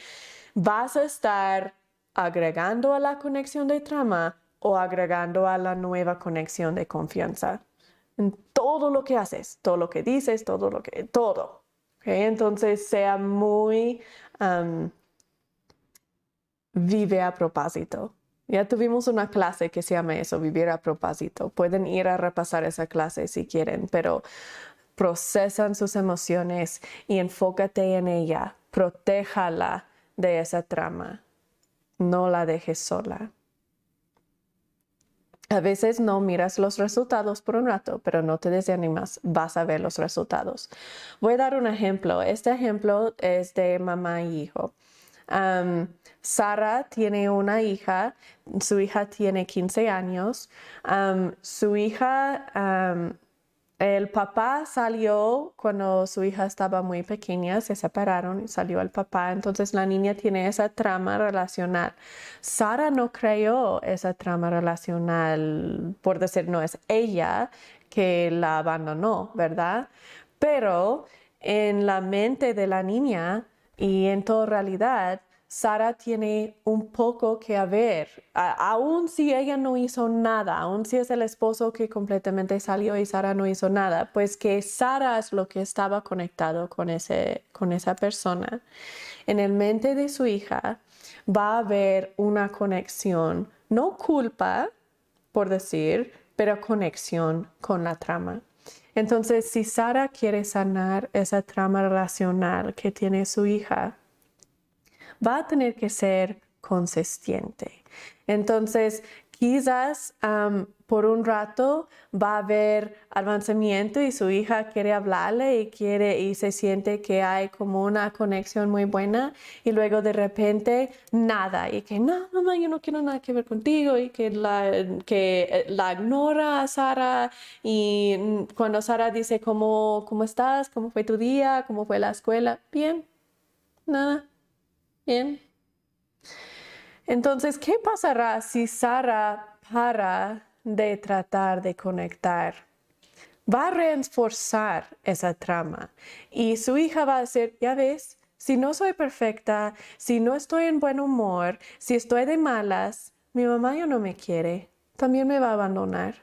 vas a estar agregando a la conexión de trama o agregando a la nueva conexión de confianza. En todo lo que haces, todo lo que dices, todo lo que, todo. Entonces sea muy vive a propósito. Ya tuvimos una clase que se llama eso, vivir a propósito. Pueden ir a repasar esa clase si quieren, pero procesan sus emociones y enfócate en ella. Protéjala de esa trama. No la dejes sola. A veces no miras los resultados por un rato, pero no te desanimas, vas a ver los resultados. Voy a dar un ejemplo. Este ejemplo es de mamá y hijo. Sara tiene una hija, su hija tiene 15 años. su hija el papá salió cuando su hija estaba muy pequeña, se separaron y salió el papá, entonces la niña tiene esa trama relacional. Sara no creó esa trama relacional, por decir, no es ella que la abandonó, ¿verdad? Pero en la mente de la niña y en toda realidad, Sara tiene un poco que ver, aun si ella no hizo nada, aun si es el esposo que completamente salió y Sara no hizo nada, pues que Sara es lo que estaba conectado con, ese, con esa persona. En el mente de su hija va a haber una conexión, no culpa, por decir, pero conexión con la trama. Entonces, si Sara quiere sanar esa trama relacional que tiene su hija, va a tener que ser consistente. Entonces, quizás por un rato va a haber avanzamiento y su hija quiere hablarle y quiere y se siente que hay como una conexión muy buena y luego de repente nada y que no mamá yo no quiero nada que ver contigo y que la que eh, la ignora a Sara y cuando Sara dice cómo cómo estás cómo fue tu día cómo fue la escuela bien nada bien entonces, ¿qué pasará si Sara para de tratar de conectar? Va a reforzar esa trama y su hija va a decir, ya ves, si no soy perfecta, si no estoy en buen humor, si estoy de malas, mi mamá ya no me quiere, también me va a abandonar.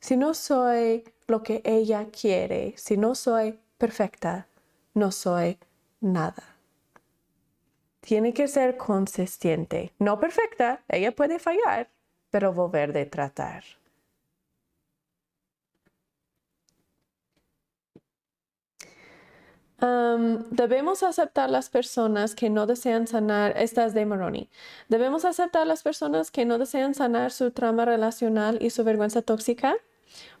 Si no soy lo que ella quiere, si no soy perfecta, no soy nada tiene que ser consistente. No perfecta, ella puede fallar, pero volver de tratar. debemos aceptar las personas que no desean sanar, estas de Maroni. Debemos aceptar las personas que no desean sanar su trama relacional y su vergüenza tóxica.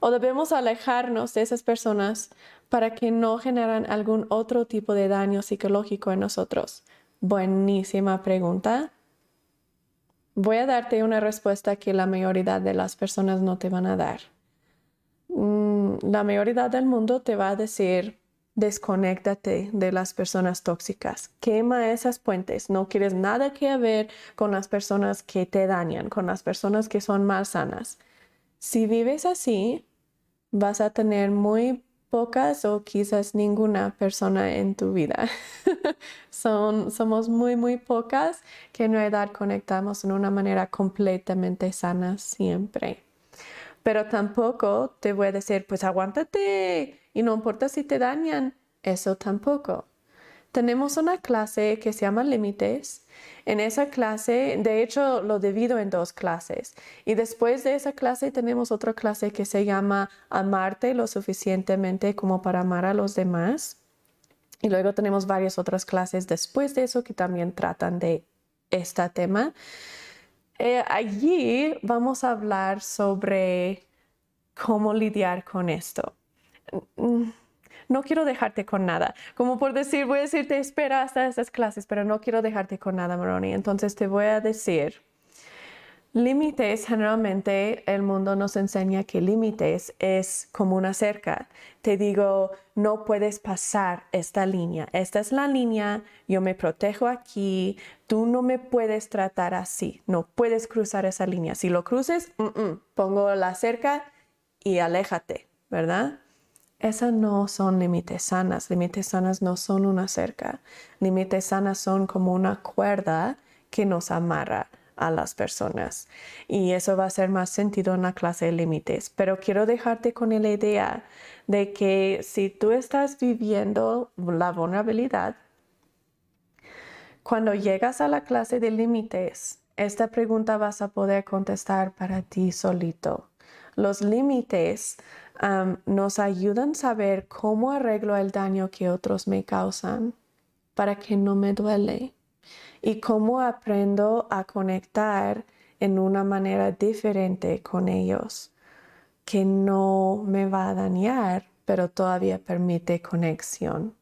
O debemos alejarnos de esas personas para que no generan algún otro tipo de daño psicológico en nosotros. Buenísima pregunta. Voy a darte una respuesta que la mayoría de las personas no te van a dar. Mm, la mayoría del mundo te va a decir, desconéctate de las personas tóxicas, quema esas puentes, no quieres nada que ver con las personas que te dañan, con las personas que son más sanas. Si vives así, vas a tener muy pocas o quizás ninguna persona en tu vida. Son, somos muy, muy pocas que en realidad conectamos en una manera completamente sana siempre. Pero tampoco te voy a decir, pues aguántate y no importa si te dañan. Eso tampoco. Tenemos una clase que se llama Límites en esa clase, de hecho, lo divido en dos clases. Y después de esa clase tenemos otra clase que se llama Amarte lo suficientemente como para amar a los demás. Y luego tenemos varias otras clases después de eso que también tratan de este tema. Eh, allí vamos a hablar sobre cómo lidiar con esto. Mm, no quiero dejarte con nada. Como por decir, voy a decirte, espera hasta estas clases, pero no quiero dejarte con nada, Maroni. Entonces te voy a decir, límites, generalmente el mundo nos enseña que límites es como una cerca. Te digo, no puedes pasar esta línea. Esta es la línea, yo me protejo aquí, tú no me puedes tratar así, no puedes cruzar esa línea. Si lo cruces, pongo la cerca y aléjate, ¿verdad? Esas no son límites sanas. Límites sanas no son una cerca. Límites sanas son como una cuerda que nos amarra a las personas. Y eso va a hacer más sentido en la clase de límites. Pero quiero dejarte con la idea de que si tú estás viviendo la vulnerabilidad, cuando llegas a la clase de límites, esta pregunta vas a poder contestar para ti solito. Los límites nos ayudan a saber cómo arreglo el daño que otros me causan para que no me duele y cómo aprendo a conectar en una manera diferente con ellos que no me va a dañar, pero todavía permite conexión.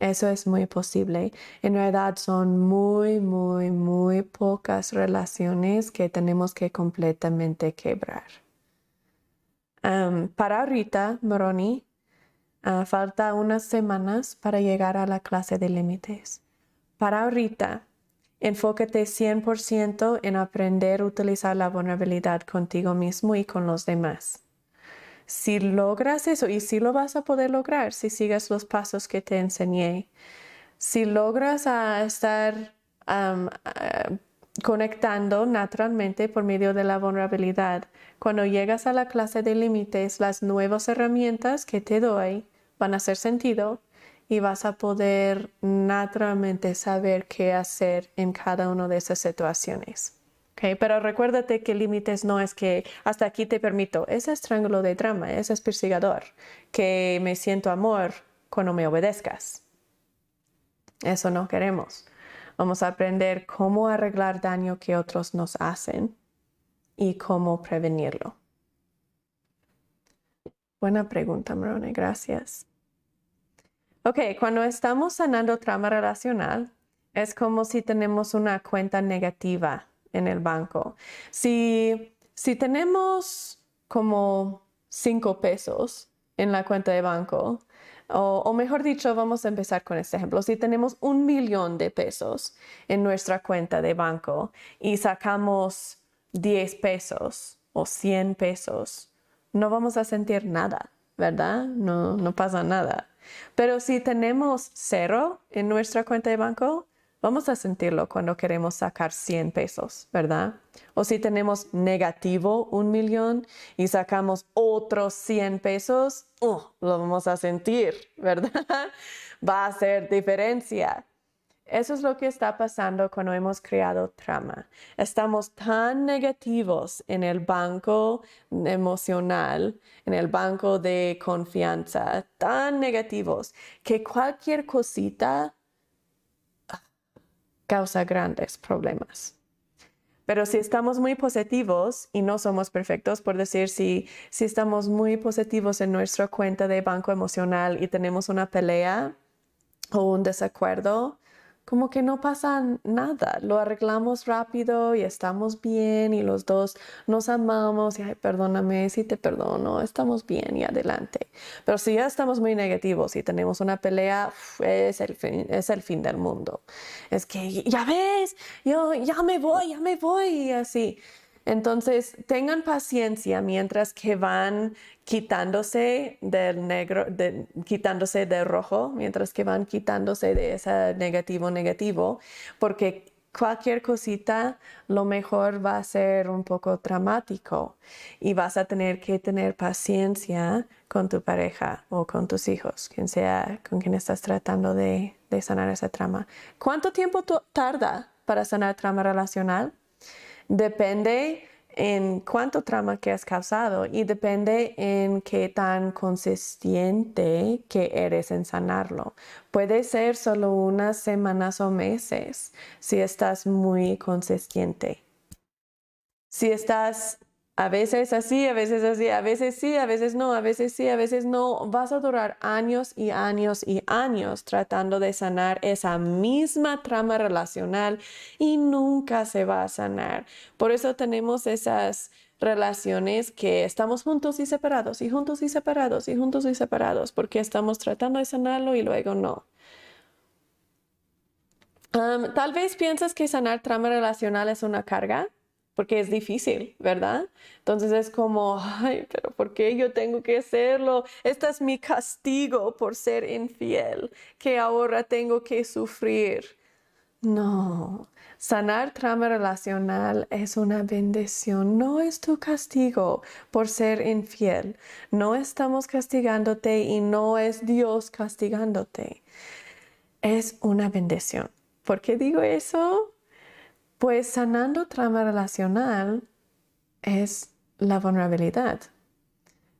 Eso es muy posible. En realidad son muy, muy, muy pocas relaciones que tenemos que completamente quebrar para ahorita, Moroni, ah, falta unas semanas para llegar a la clase de límites. Para ahorita, enfócate 100% en aprender a utilizar la vulnerabilidad contigo mismo y con los demás. Si logras eso, y si lo vas a poder lograr si sigues los pasos que te enseñé, si logras a estar conectando naturalmente por medio de la vulnerabilidad. Cuando llegas a la clase de límites, las nuevas herramientas que te doy van a hacer sentido y vas a poder naturalmente saber qué hacer en cada una de esas situaciones. Okay, pero recuérdate que límites no es que hasta aquí te permito, ese es triángulo de drama, ese es persigador, que me siento amor cuando me obedezcas. Eso no queremos. Vamos a aprender cómo arreglar daño que otros nos hacen y cómo prevenirlo? Buena pregunta, Marone, gracias. Ok, cuando estamos sanando trauma relacional, es como si tenemos una cuenta negativa en el banco. Si, si tenemos como cinco pesos en la cuenta de banco, o, mejor dicho, vamos a empezar con este ejemplo. Si tenemos un millón de pesos en nuestra cuenta de banco y sacamos 10 pesos o 100 pesos, no vamos a sentir nada, ¿verdad? No, no pasa nada. Pero si tenemos cero en nuestra cuenta de banco, vamos a sentirlo cuando queremos sacar 100 pesos, ¿verdad? O si tenemos negativo un millón y sacamos otros 100 pesos, oh, lo vamos a sentir, ¿verdad? Va a hacer diferencia. Eso es lo que está pasando cuando hemos creado trama. Estamos tan negativos en el banco emocional, en el banco de confianza, tan negativos que cualquier cosita causa grandes problemas. Pero si estamos muy positivos y no somos perfectos, por decir, si, si estamos muy positivos en nuestra cuenta de banco emocional y tenemos una pelea o un desacuerdo, como que no pasa nada, lo arreglamos rápido y estamos bien y los dos nos amamos y ay, perdóname si te perdono, estamos bien y adelante. Pero si ya estamos muy negativos y tenemos una pelea, es, el fin, es el fin del mundo. Es que ya ves, yo ya me voy, ya me voy y así. Entonces, tengan paciencia mientras que van quitándose del negro, quitándose del rojo, mientras que van quitándose de ese negativo negativo, porque cualquier cosita lo mejor va a ser un poco dramático y vas a tener que tener paciencia con tu pareja o con tus hijos, quien sea con quien estás tratando de, de sanar esa trama. ¿Cuánto tiempo tarda para sanar trama relacional? Depende en cuánto trauma que has causado y depende en qué tan consistente que eres en sanarlo. Puede ser solo unas semanas o meses si estás muy consistente. Si estás a veces así, a veces así, a veces sí, a veces no, a veces sí, a veces no. Vas a durar años y años y años tratando de sanar esa misma trama relacional y nunca se va a sanar. Por eso tenemos esas relaciones que estamos juntos y separados y juntos y separados y juntos y separados porque estamos tratando de sanarlo y luego no. tal vez piensas que sanar trama relacional es una carga porque es difícil, ¿verdad? Entonces es como, ay, pero ¿por qué yo tengo que hacerlo? Este es mi castigo por ser infiel, que ahora tengo que sufrir. No, sanar trama relacional es una bendición, no es tu castigo por ser infiel. No estamos castigándote y no es Dios castigándote. Es una bendición. ¿Por qué digo eso? Pues sanando trauma relacional es la vulnerabilidad.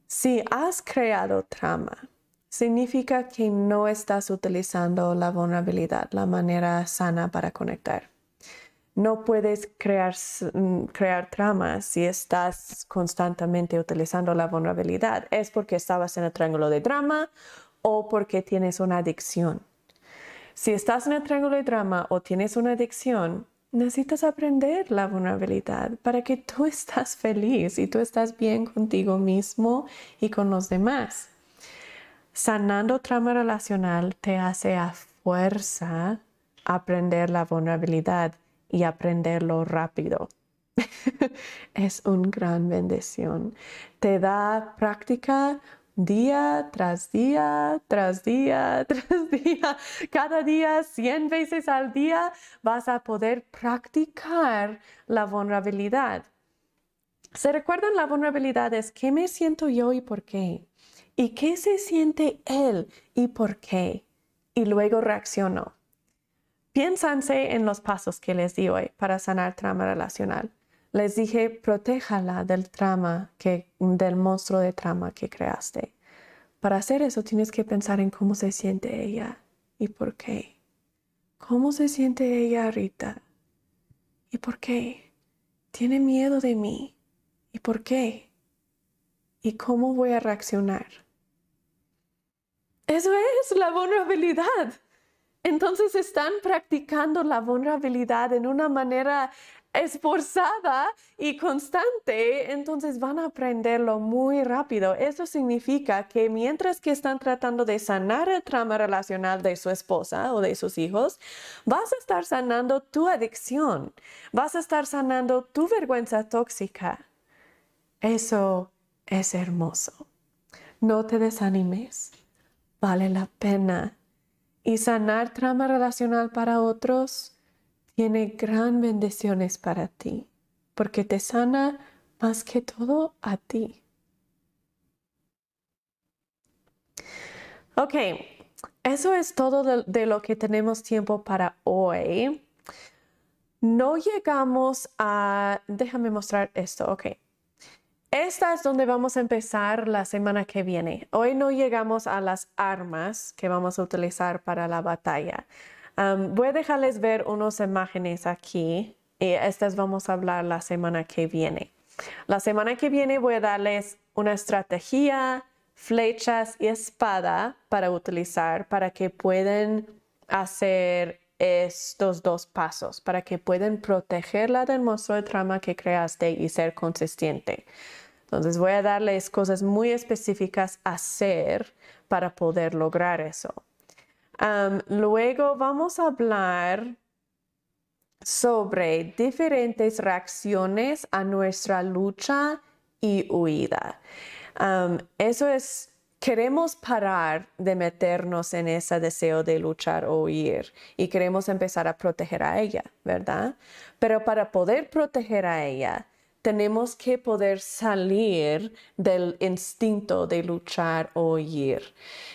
Si has creado trauma, significa que no estás utilizando la vulnerabilidad, la manera sana para conectar. No puedes crear, mm, crear si estás constantemente utilizando la vulnerabilidad. Es porque estabas en el triángulo de drama o porque tienes una adicción. Si estás en el triángulo de drama o tienes una adicción, necesitas aprender la vulnerabilidad para que tú estás feliz y tú estás bien contigo mismo y con los demás. Sanando trauma relacional te hace a fuerza aprender la vulnerabilidad y aprenderlo rápido. es una gran bendición. Te da práctica día tras día, tras día, tras día, cada día, cien veces al día, vas a poder practicar la vulnerabilidad. ¿Se recuerdan la vulnerabilidad? Es qué me siento yo y por qué. ¿Y qué se siente él y por qué? Y luego reacciono. Piénsanse en los pasos que les di hoy para sanar trauma relacional. Les dije, protéjala del trama, que, del monstruo de trama que creaste. Para hacer eso tienes que pensar en cómo se siente ella y por qué. ¿Cómo se siente ella, Rita? ¿Y por qué? Tiene miedo de mí. ¿Y por qué? ¿Y cómo voy a reaccionar? Eso es la vulnerabilidad. Entonces están practicando la vulnerabilidad en una manera esforzada y constante, entonces van a aprenderlo muy rápido. Eso significa que mientras que están tratando de sanar el trauma relacional de su esposa o de sus hijos, vas a estar sanando tu adicción, vas a estar sanando tu vergüenza tóxica. Eso es hermoso. No te desanimes. Vale la pena. Y sanar trauma relacional para otros tiene gran bendiciones para ti, porque te sana más que todo a ti. Ok, eso es todo de, lo que tenemos tiempo para hoy. No llegamos a... Déjame mostrar esto, ok. Esta es donde vamos a empezar la semana que viene. Hoy no llegamos a las armas que vamos a utilizar para la batalla voy a dejarles ver unas imágenes aquí y estas vamos a hablar la semana que viene. La semana que viene voy a darles una estrategia, flechas y espada para utilizar para que puedan hacer estos dos pasos, para que puedan protegerla del monstruo de trama que creaste y ser consistente. Entonces voy a darles cosas muy específicas a hacer para poder lograr eso luego vamos a hablar sobre diferentes reacciones a nuestra lucha y huida. eso es, queremos parar de meternos en ese deseo de luchar o huir y queremos empezar a proteger a ella, ¿verdad? Pero para poder proteger a ella, tenemos que poder salir del instinto de luchar o huir.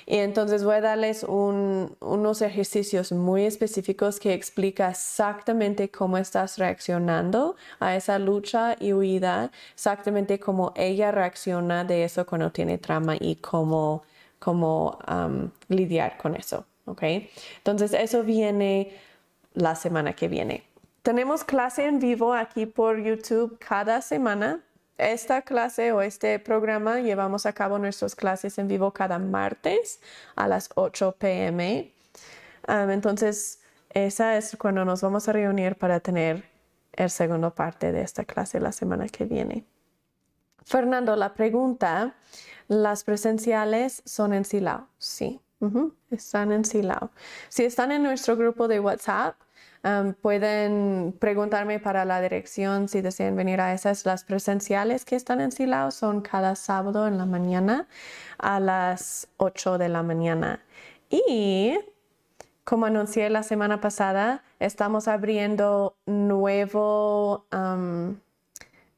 Y entonces voy a darles unos ejercicios muy específicos que explica exactamente cómo estás reaccionando a esa lucha y huida, exactamente cómo ella reacciona de eso cuando tiene trama y cómo, cómo lidiar con eso. ¿ok? Entonces eso viene la semana que viene. Tenemos clase en vivo aquí por YouTube cada semana. Esta clase o este programa llevamos a cabo nuestras clases en vivo cada martes a las 8 pm. entonces, esa es cuando nos vamos a reunir para tener el segundo parte de esta clase la semana que viene. Fernando, la pregunta, ¿las presenciales son en Silao? Sí, están en Silao. Si están en nuestro grupo de WhatsApp, pueden preguntarme para la dirección si desean venir a esas. Las presenciales que están en Silao son cada sábado en la mañana a las 8 de la mañana. Y como anuncié la semana pasada, estamos abriendo nuevo,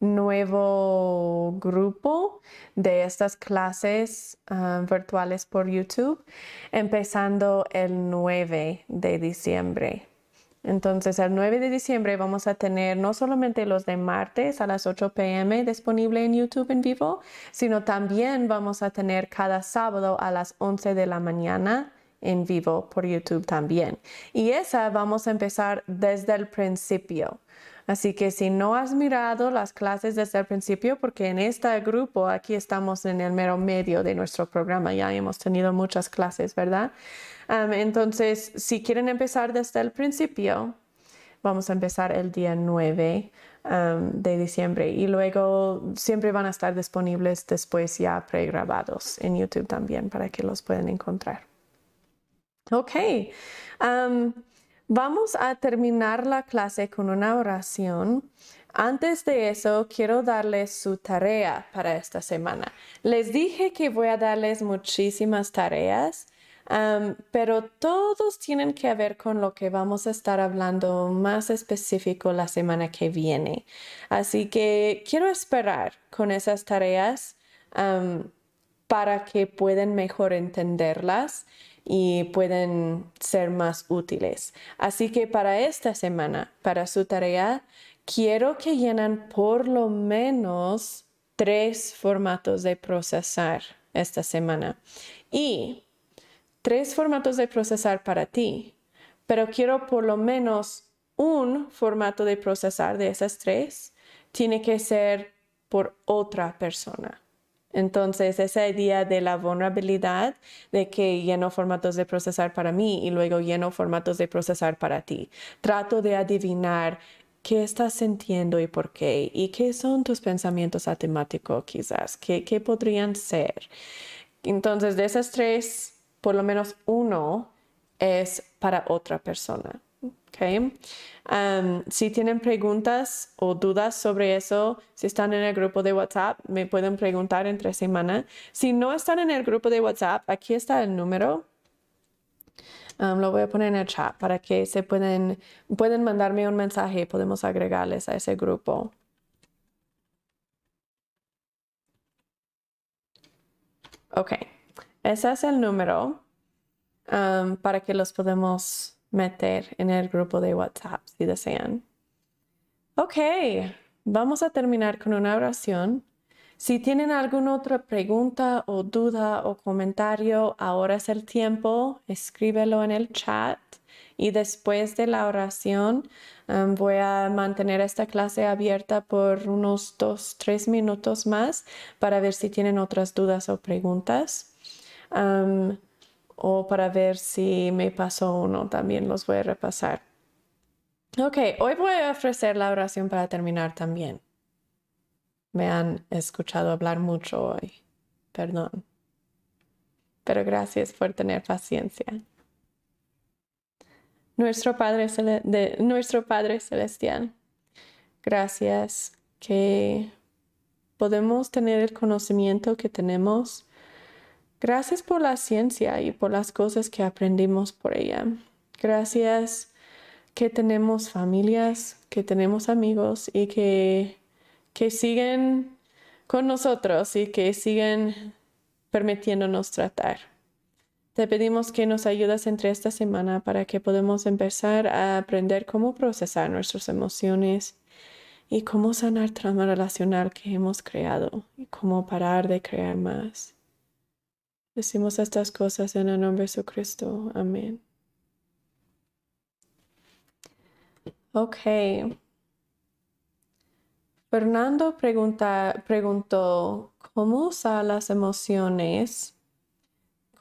nuevo grupo de estas clases virtuales por YouTube, empezando el 9 de diciembre. Entonces, el 9 de diciembre vamos a tener no solamente los de martes a las 8 pm disponible en YouTube en vivo, sino también vamos a tener cada sábado a las 11 de la mañana en vivo por YouTube también. Y esa vamos a empezar desde el principio. Así que si no has mirado las clases desde el principio, porque en este grupo aquí estamos en el mero medio de nuestro programa, ya hemos tenido muchas clases, ¿verdad? entonces, si quieren empezar desde el principio, vamos a empezar el día 9 de diciembre y luego siempre van a estar disponibles después ya pregrabados en YouTube también para que los puedan encontrar. Ok, vamos a terminar la clase con una oración. Antes de eso, quiero darles su tarea para esta semana. Les dije que voy a darles muchísimas tareas pero todos tienen que ver con lo que vamos a estar hablando más específico la semana que viene. Así que quiero esperar con esas tareas para que puedan mejor entenderlas y pueden ser más útiles. Así que para esta semana, para su tarea, quiero que llenen por lo menos tres formatos de procesar esta semana. Y tres formatos de procesar para ti, pero quiero por lo menos un formato de procesar de esas tres. Tiene que ser por otra persona. Entonces, esa idea de la vulnerabilidad, de que lleno formatos de procesar para mí y luego lleno formatos de procesar para ti. Trato de adivinar qué estás sintiendo y por qué, y qué son tus pensamientos atemáticos quizás, qué, qué podrían ser. Entonces, de esas tres, por lo menos uno es para otra persona. Okay. si tienen preguntas o dudas sobre eso, si están en el grupo de WhatsApp, me pueden preguntar entre semana. Si no están en el grupo de WhatsApp, aquí está el número. lo voy a poner en el chat para que se pueden, pueden mandarme un mensaje podemos agregarles a ese grupo. Ok, ese es el número para que los podemos meter en el grupo de WhatsApp si desean. Ok, vamos a terminar con una oración. Si tienen alguna otra pregunta o duda o comentario, ahora es el tiempo, escríbelo en el chat y después de la oración um, voy a mantener esta clase abierta por unos dos, tres minutos más para ver si tienen otras dudas o preguntas. Um, o para ver si me pasó uno, también los voy a repasar. Ok, hoy voy a ofrecer la oración para terminar también. Me han escuchado hablar mucho hoy, perdón. Pero gracias por tener paciencia. Nuestro Padre, de, nuestro Padre Celestial, gracias que podemos tener el conocimiento que tenemos Gracias por la ciencia y por las cosas que aprendimos por ella. Gracias que tenemos familias, que tenemos amigos y que, que siguen con nosotros y que siguen permitiéndonos tratar. Te pedimos que nos ayudes entre esta semana para que podamos empezar a aprender cómo procesar nuestras emociones y cómo sanar trauma relacional que hemos creado y cómo parar de crear más. Decimos estas cosas en el nombre de Jesucristo. Amén. Ok. Fernando pregunta, preguntó, ¿cómo usar las emociones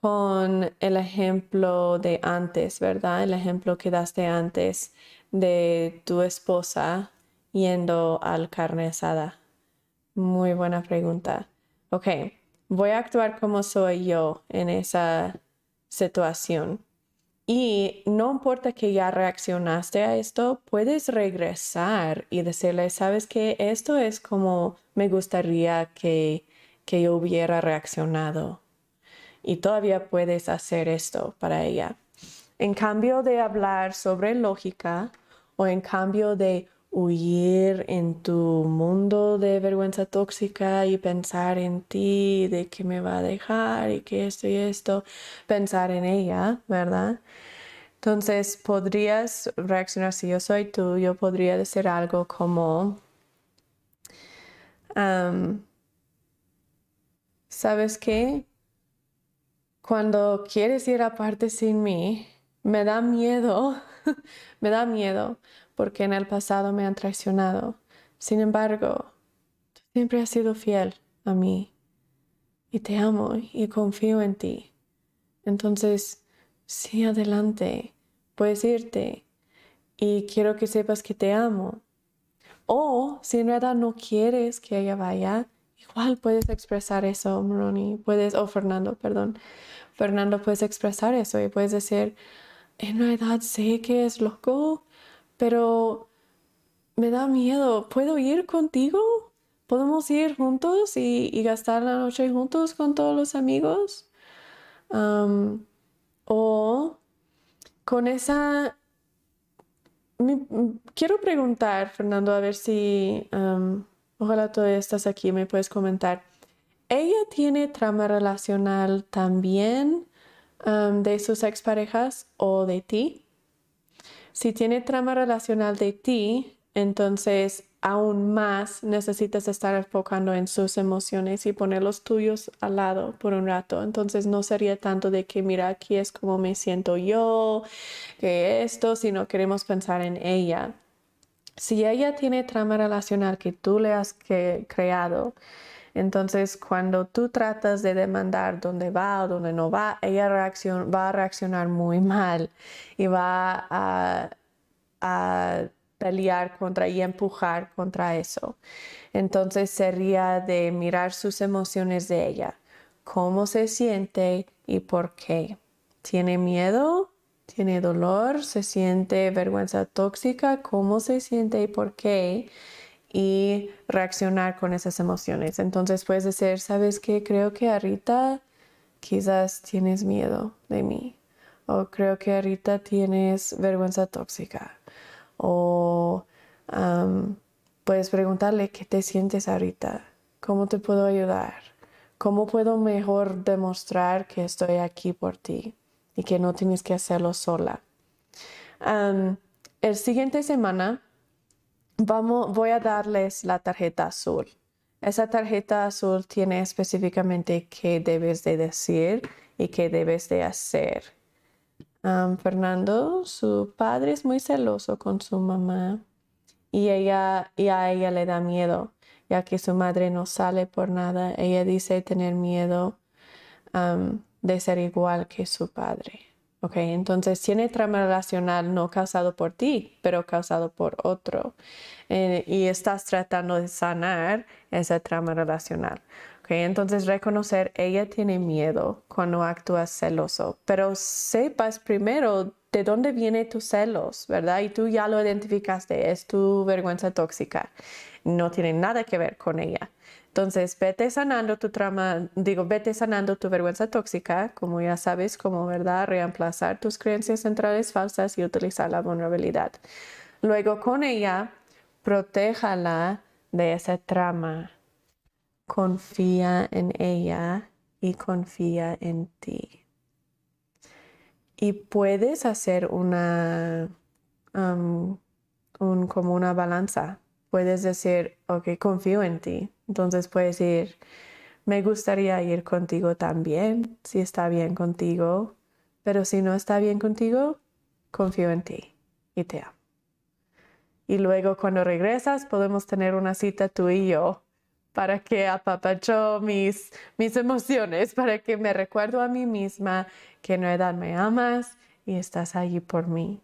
con el ejemplo de antes, verdad? El ejemplo que daste antes de tu esposa yendo al carne asada. Muy buena pregunta. Ok voy a actuar como soy yo en esa situación. Y no importa que ya reaccionaste a esto, puedes regresar y decirle, sabes que esto es como me gustaría que, que yo hubiera reaccionado. Y todavía puedes hacer esto para ella. En cambio de hablar sobre lógica o en cambio de huir en tu mundo de vergüenza tóxica y pensar en ti, de que me va a dejar y que esto y esto, pensar en ella, ¿verdad? Entonces podrías reaccionar si yo soy tú, yo podría decir algo como, ¿sabes qué? Cuando quieres ir aparte sin mí, me da miedo, me da miedo porque en el pasado me han traicionado. Sin embargo, tú siempre has sido fiel a mí y te amo y confío en ti. Entonces, sí, adelante, puedes irte y quiero que sepas que te amo. O si en verdad no quieres que ella vaya, igual puedes expresar eso, Ronnie, puedes, o Fernando, perdón. Fernando, puedes expresar eso y puedes decir, en verdad sé que es loco, pero me da miedo. ¿Puedo ir contigo? ¿Podemos ir juntos y, gastar la noche juntos con todos los amigos? o con esa... quiero preguntar, Fernando, a ver si... ojalá tú estás aquí, y me puedes comentar. ¿Ella tiene trama relacional también de sus exparejas o de ti? Si tiene trama relacional de ti, entonces aún más necesitas estar enfocando en sus emociones y poner los tuyos al lado por un rato. Entonces no sería tanto de que mira aquí es como me siento yo, que esto, sino queremos pensar en ella. Si ella tiene trama relacional que tú le has creado, entonces cuando tú tratas de demandar dónde va o dónde no va, ella va a reaccionar muy mal y va a, a pelear contra y empujar contra eso. Entonces sería de mirar sus emociones de ella, cómo se siente y por qué. ¿Tiene miedo? ¿Tiene dolor? ¿Se siente vergüenza tóxica? ¿Cómo se siente y por qué? Y reaccionar con esas emociones. Entonces puedes decir, ¿sabes qué? Creo que ahorita quizás tienes miedo de mí. O creo que ahorita tienes vergüenza tóxica. O puedes preguntarle qué te sientes ahorita. ¿Cómo te puedo ayudar? ¿Cómo puedo mejor demostrar que estoy aquí por ti y que no tienes que hacerlo sola? el siguiente semana vamos, voy a darles la tarjeta azul. Esa tarjeta azul tiene específicamente qué debes de decir y qué debes de hacer. Fernando, su padre es muy celoso con su mamá y ella a ella le da miedo ya que su madre no sale por nada. Ella dice tener miedo de ser igual que su padre. Ok, entonces tiene trama relacional no causado por ti, pero causado por otro. Eh, y estás tratando de sanar esa trama relacional. Ok, entonces reconocer, ella tiene miedo cuando actúas celoso, pero sepas primero de dónde viene tus celos, ¿verdad? Y tú ya lo identificaste, es tu vergüenza tóxica no tiene nada que ver con ella. Entonces, vete sanando tu trama, digo, vete sanando tu vergüenza tóxica, como ya sabes, como verdad, reemplazar tus creencias centrales falsas y utilizar la vulnerabilidad. Luego, con ella, protéjala de esa trama. Confía en ella y confía en ti. Y puedes hacer una, un, como una balanza puedes decir, ok, confío en ti. Entonces puedes decir, me gustaría ir contigo también, si está bien contigo, pero si no está bien contigo, confío en ti y te amo. Y luego cuando regresas podemos tener una cita tú y yo para que apapacho mis, mis emociones, para que me recuerdo a mí misma que en verdad me amas y estás allí por mí.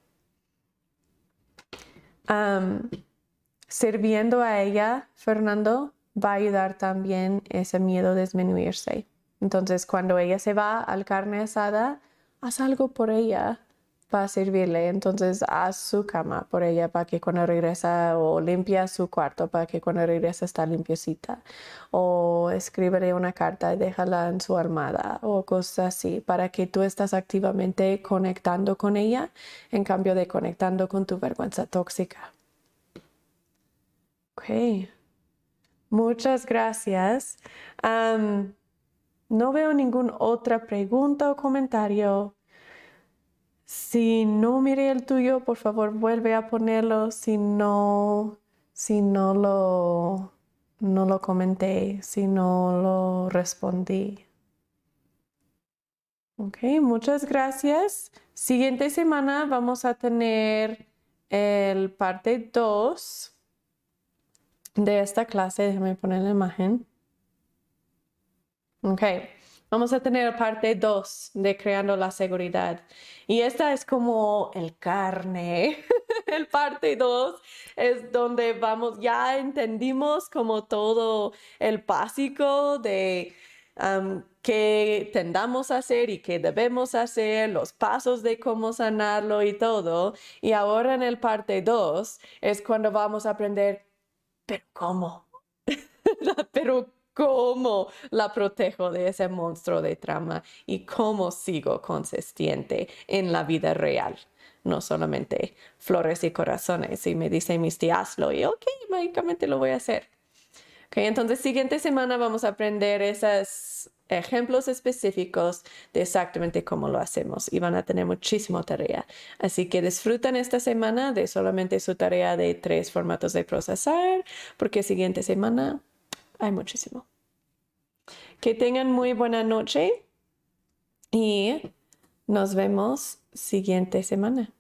Sirviendo a ella, Fernando, va a ayudar también ese miedo a disminuirse. Entonces, cuando ella se va al carne asada, haz algo por ella para servirle. Entonces, haz su cama por ella para que cuando regresa o limpia su cuarto para que cuando regresa está limpiecita. O escríbele una carta y déjala en su armada o cosas así para que tú estás activamente conectando con ella en cambio de conectando con tu vergüenza tóxica. Ok, muchas gracias. no veo ninguna otra pregunta o comentario. Si no miré el tuyo, por favor vuelve a ponerlo. Si no, si no lo, no lo comenté, si no lo respondí. Ok, muchas gracias. Siguiente semana vamos a tener el parte 2 de esta clase, déjame poner la imagen. Ok, vamos a tener parte 2 de creando la seguridad. Y esta es como el carne. el parte 2 es donde vamos, ya entendimos como todo el básico de um, qué tendamos a hacer y qué debemos hacer, los pasos de cómo sanarlo y todo. Y ahora en el parte 2 es cuando vamos a aprender pero ¿cómo? pero ¿cómo la protejo de ese monstruo de trama y cómo sigo consistente en la vida real? No solamente flores y corazones. Y me dice mis tías, hazlo y ok, mágicamente lo voy a hacer. Ok, entonces siguiente semana vamos a aprender esas ejemplos específicos de exactamente cómo lo hacemos y van a tener muchísimo tarea. Así que disfrutan esta semana de solamente su tarea de tres formatos de procesar, porque siguiente semana hay muchísimo. Que tengan muy buena noche y nos vemos siguiente semana.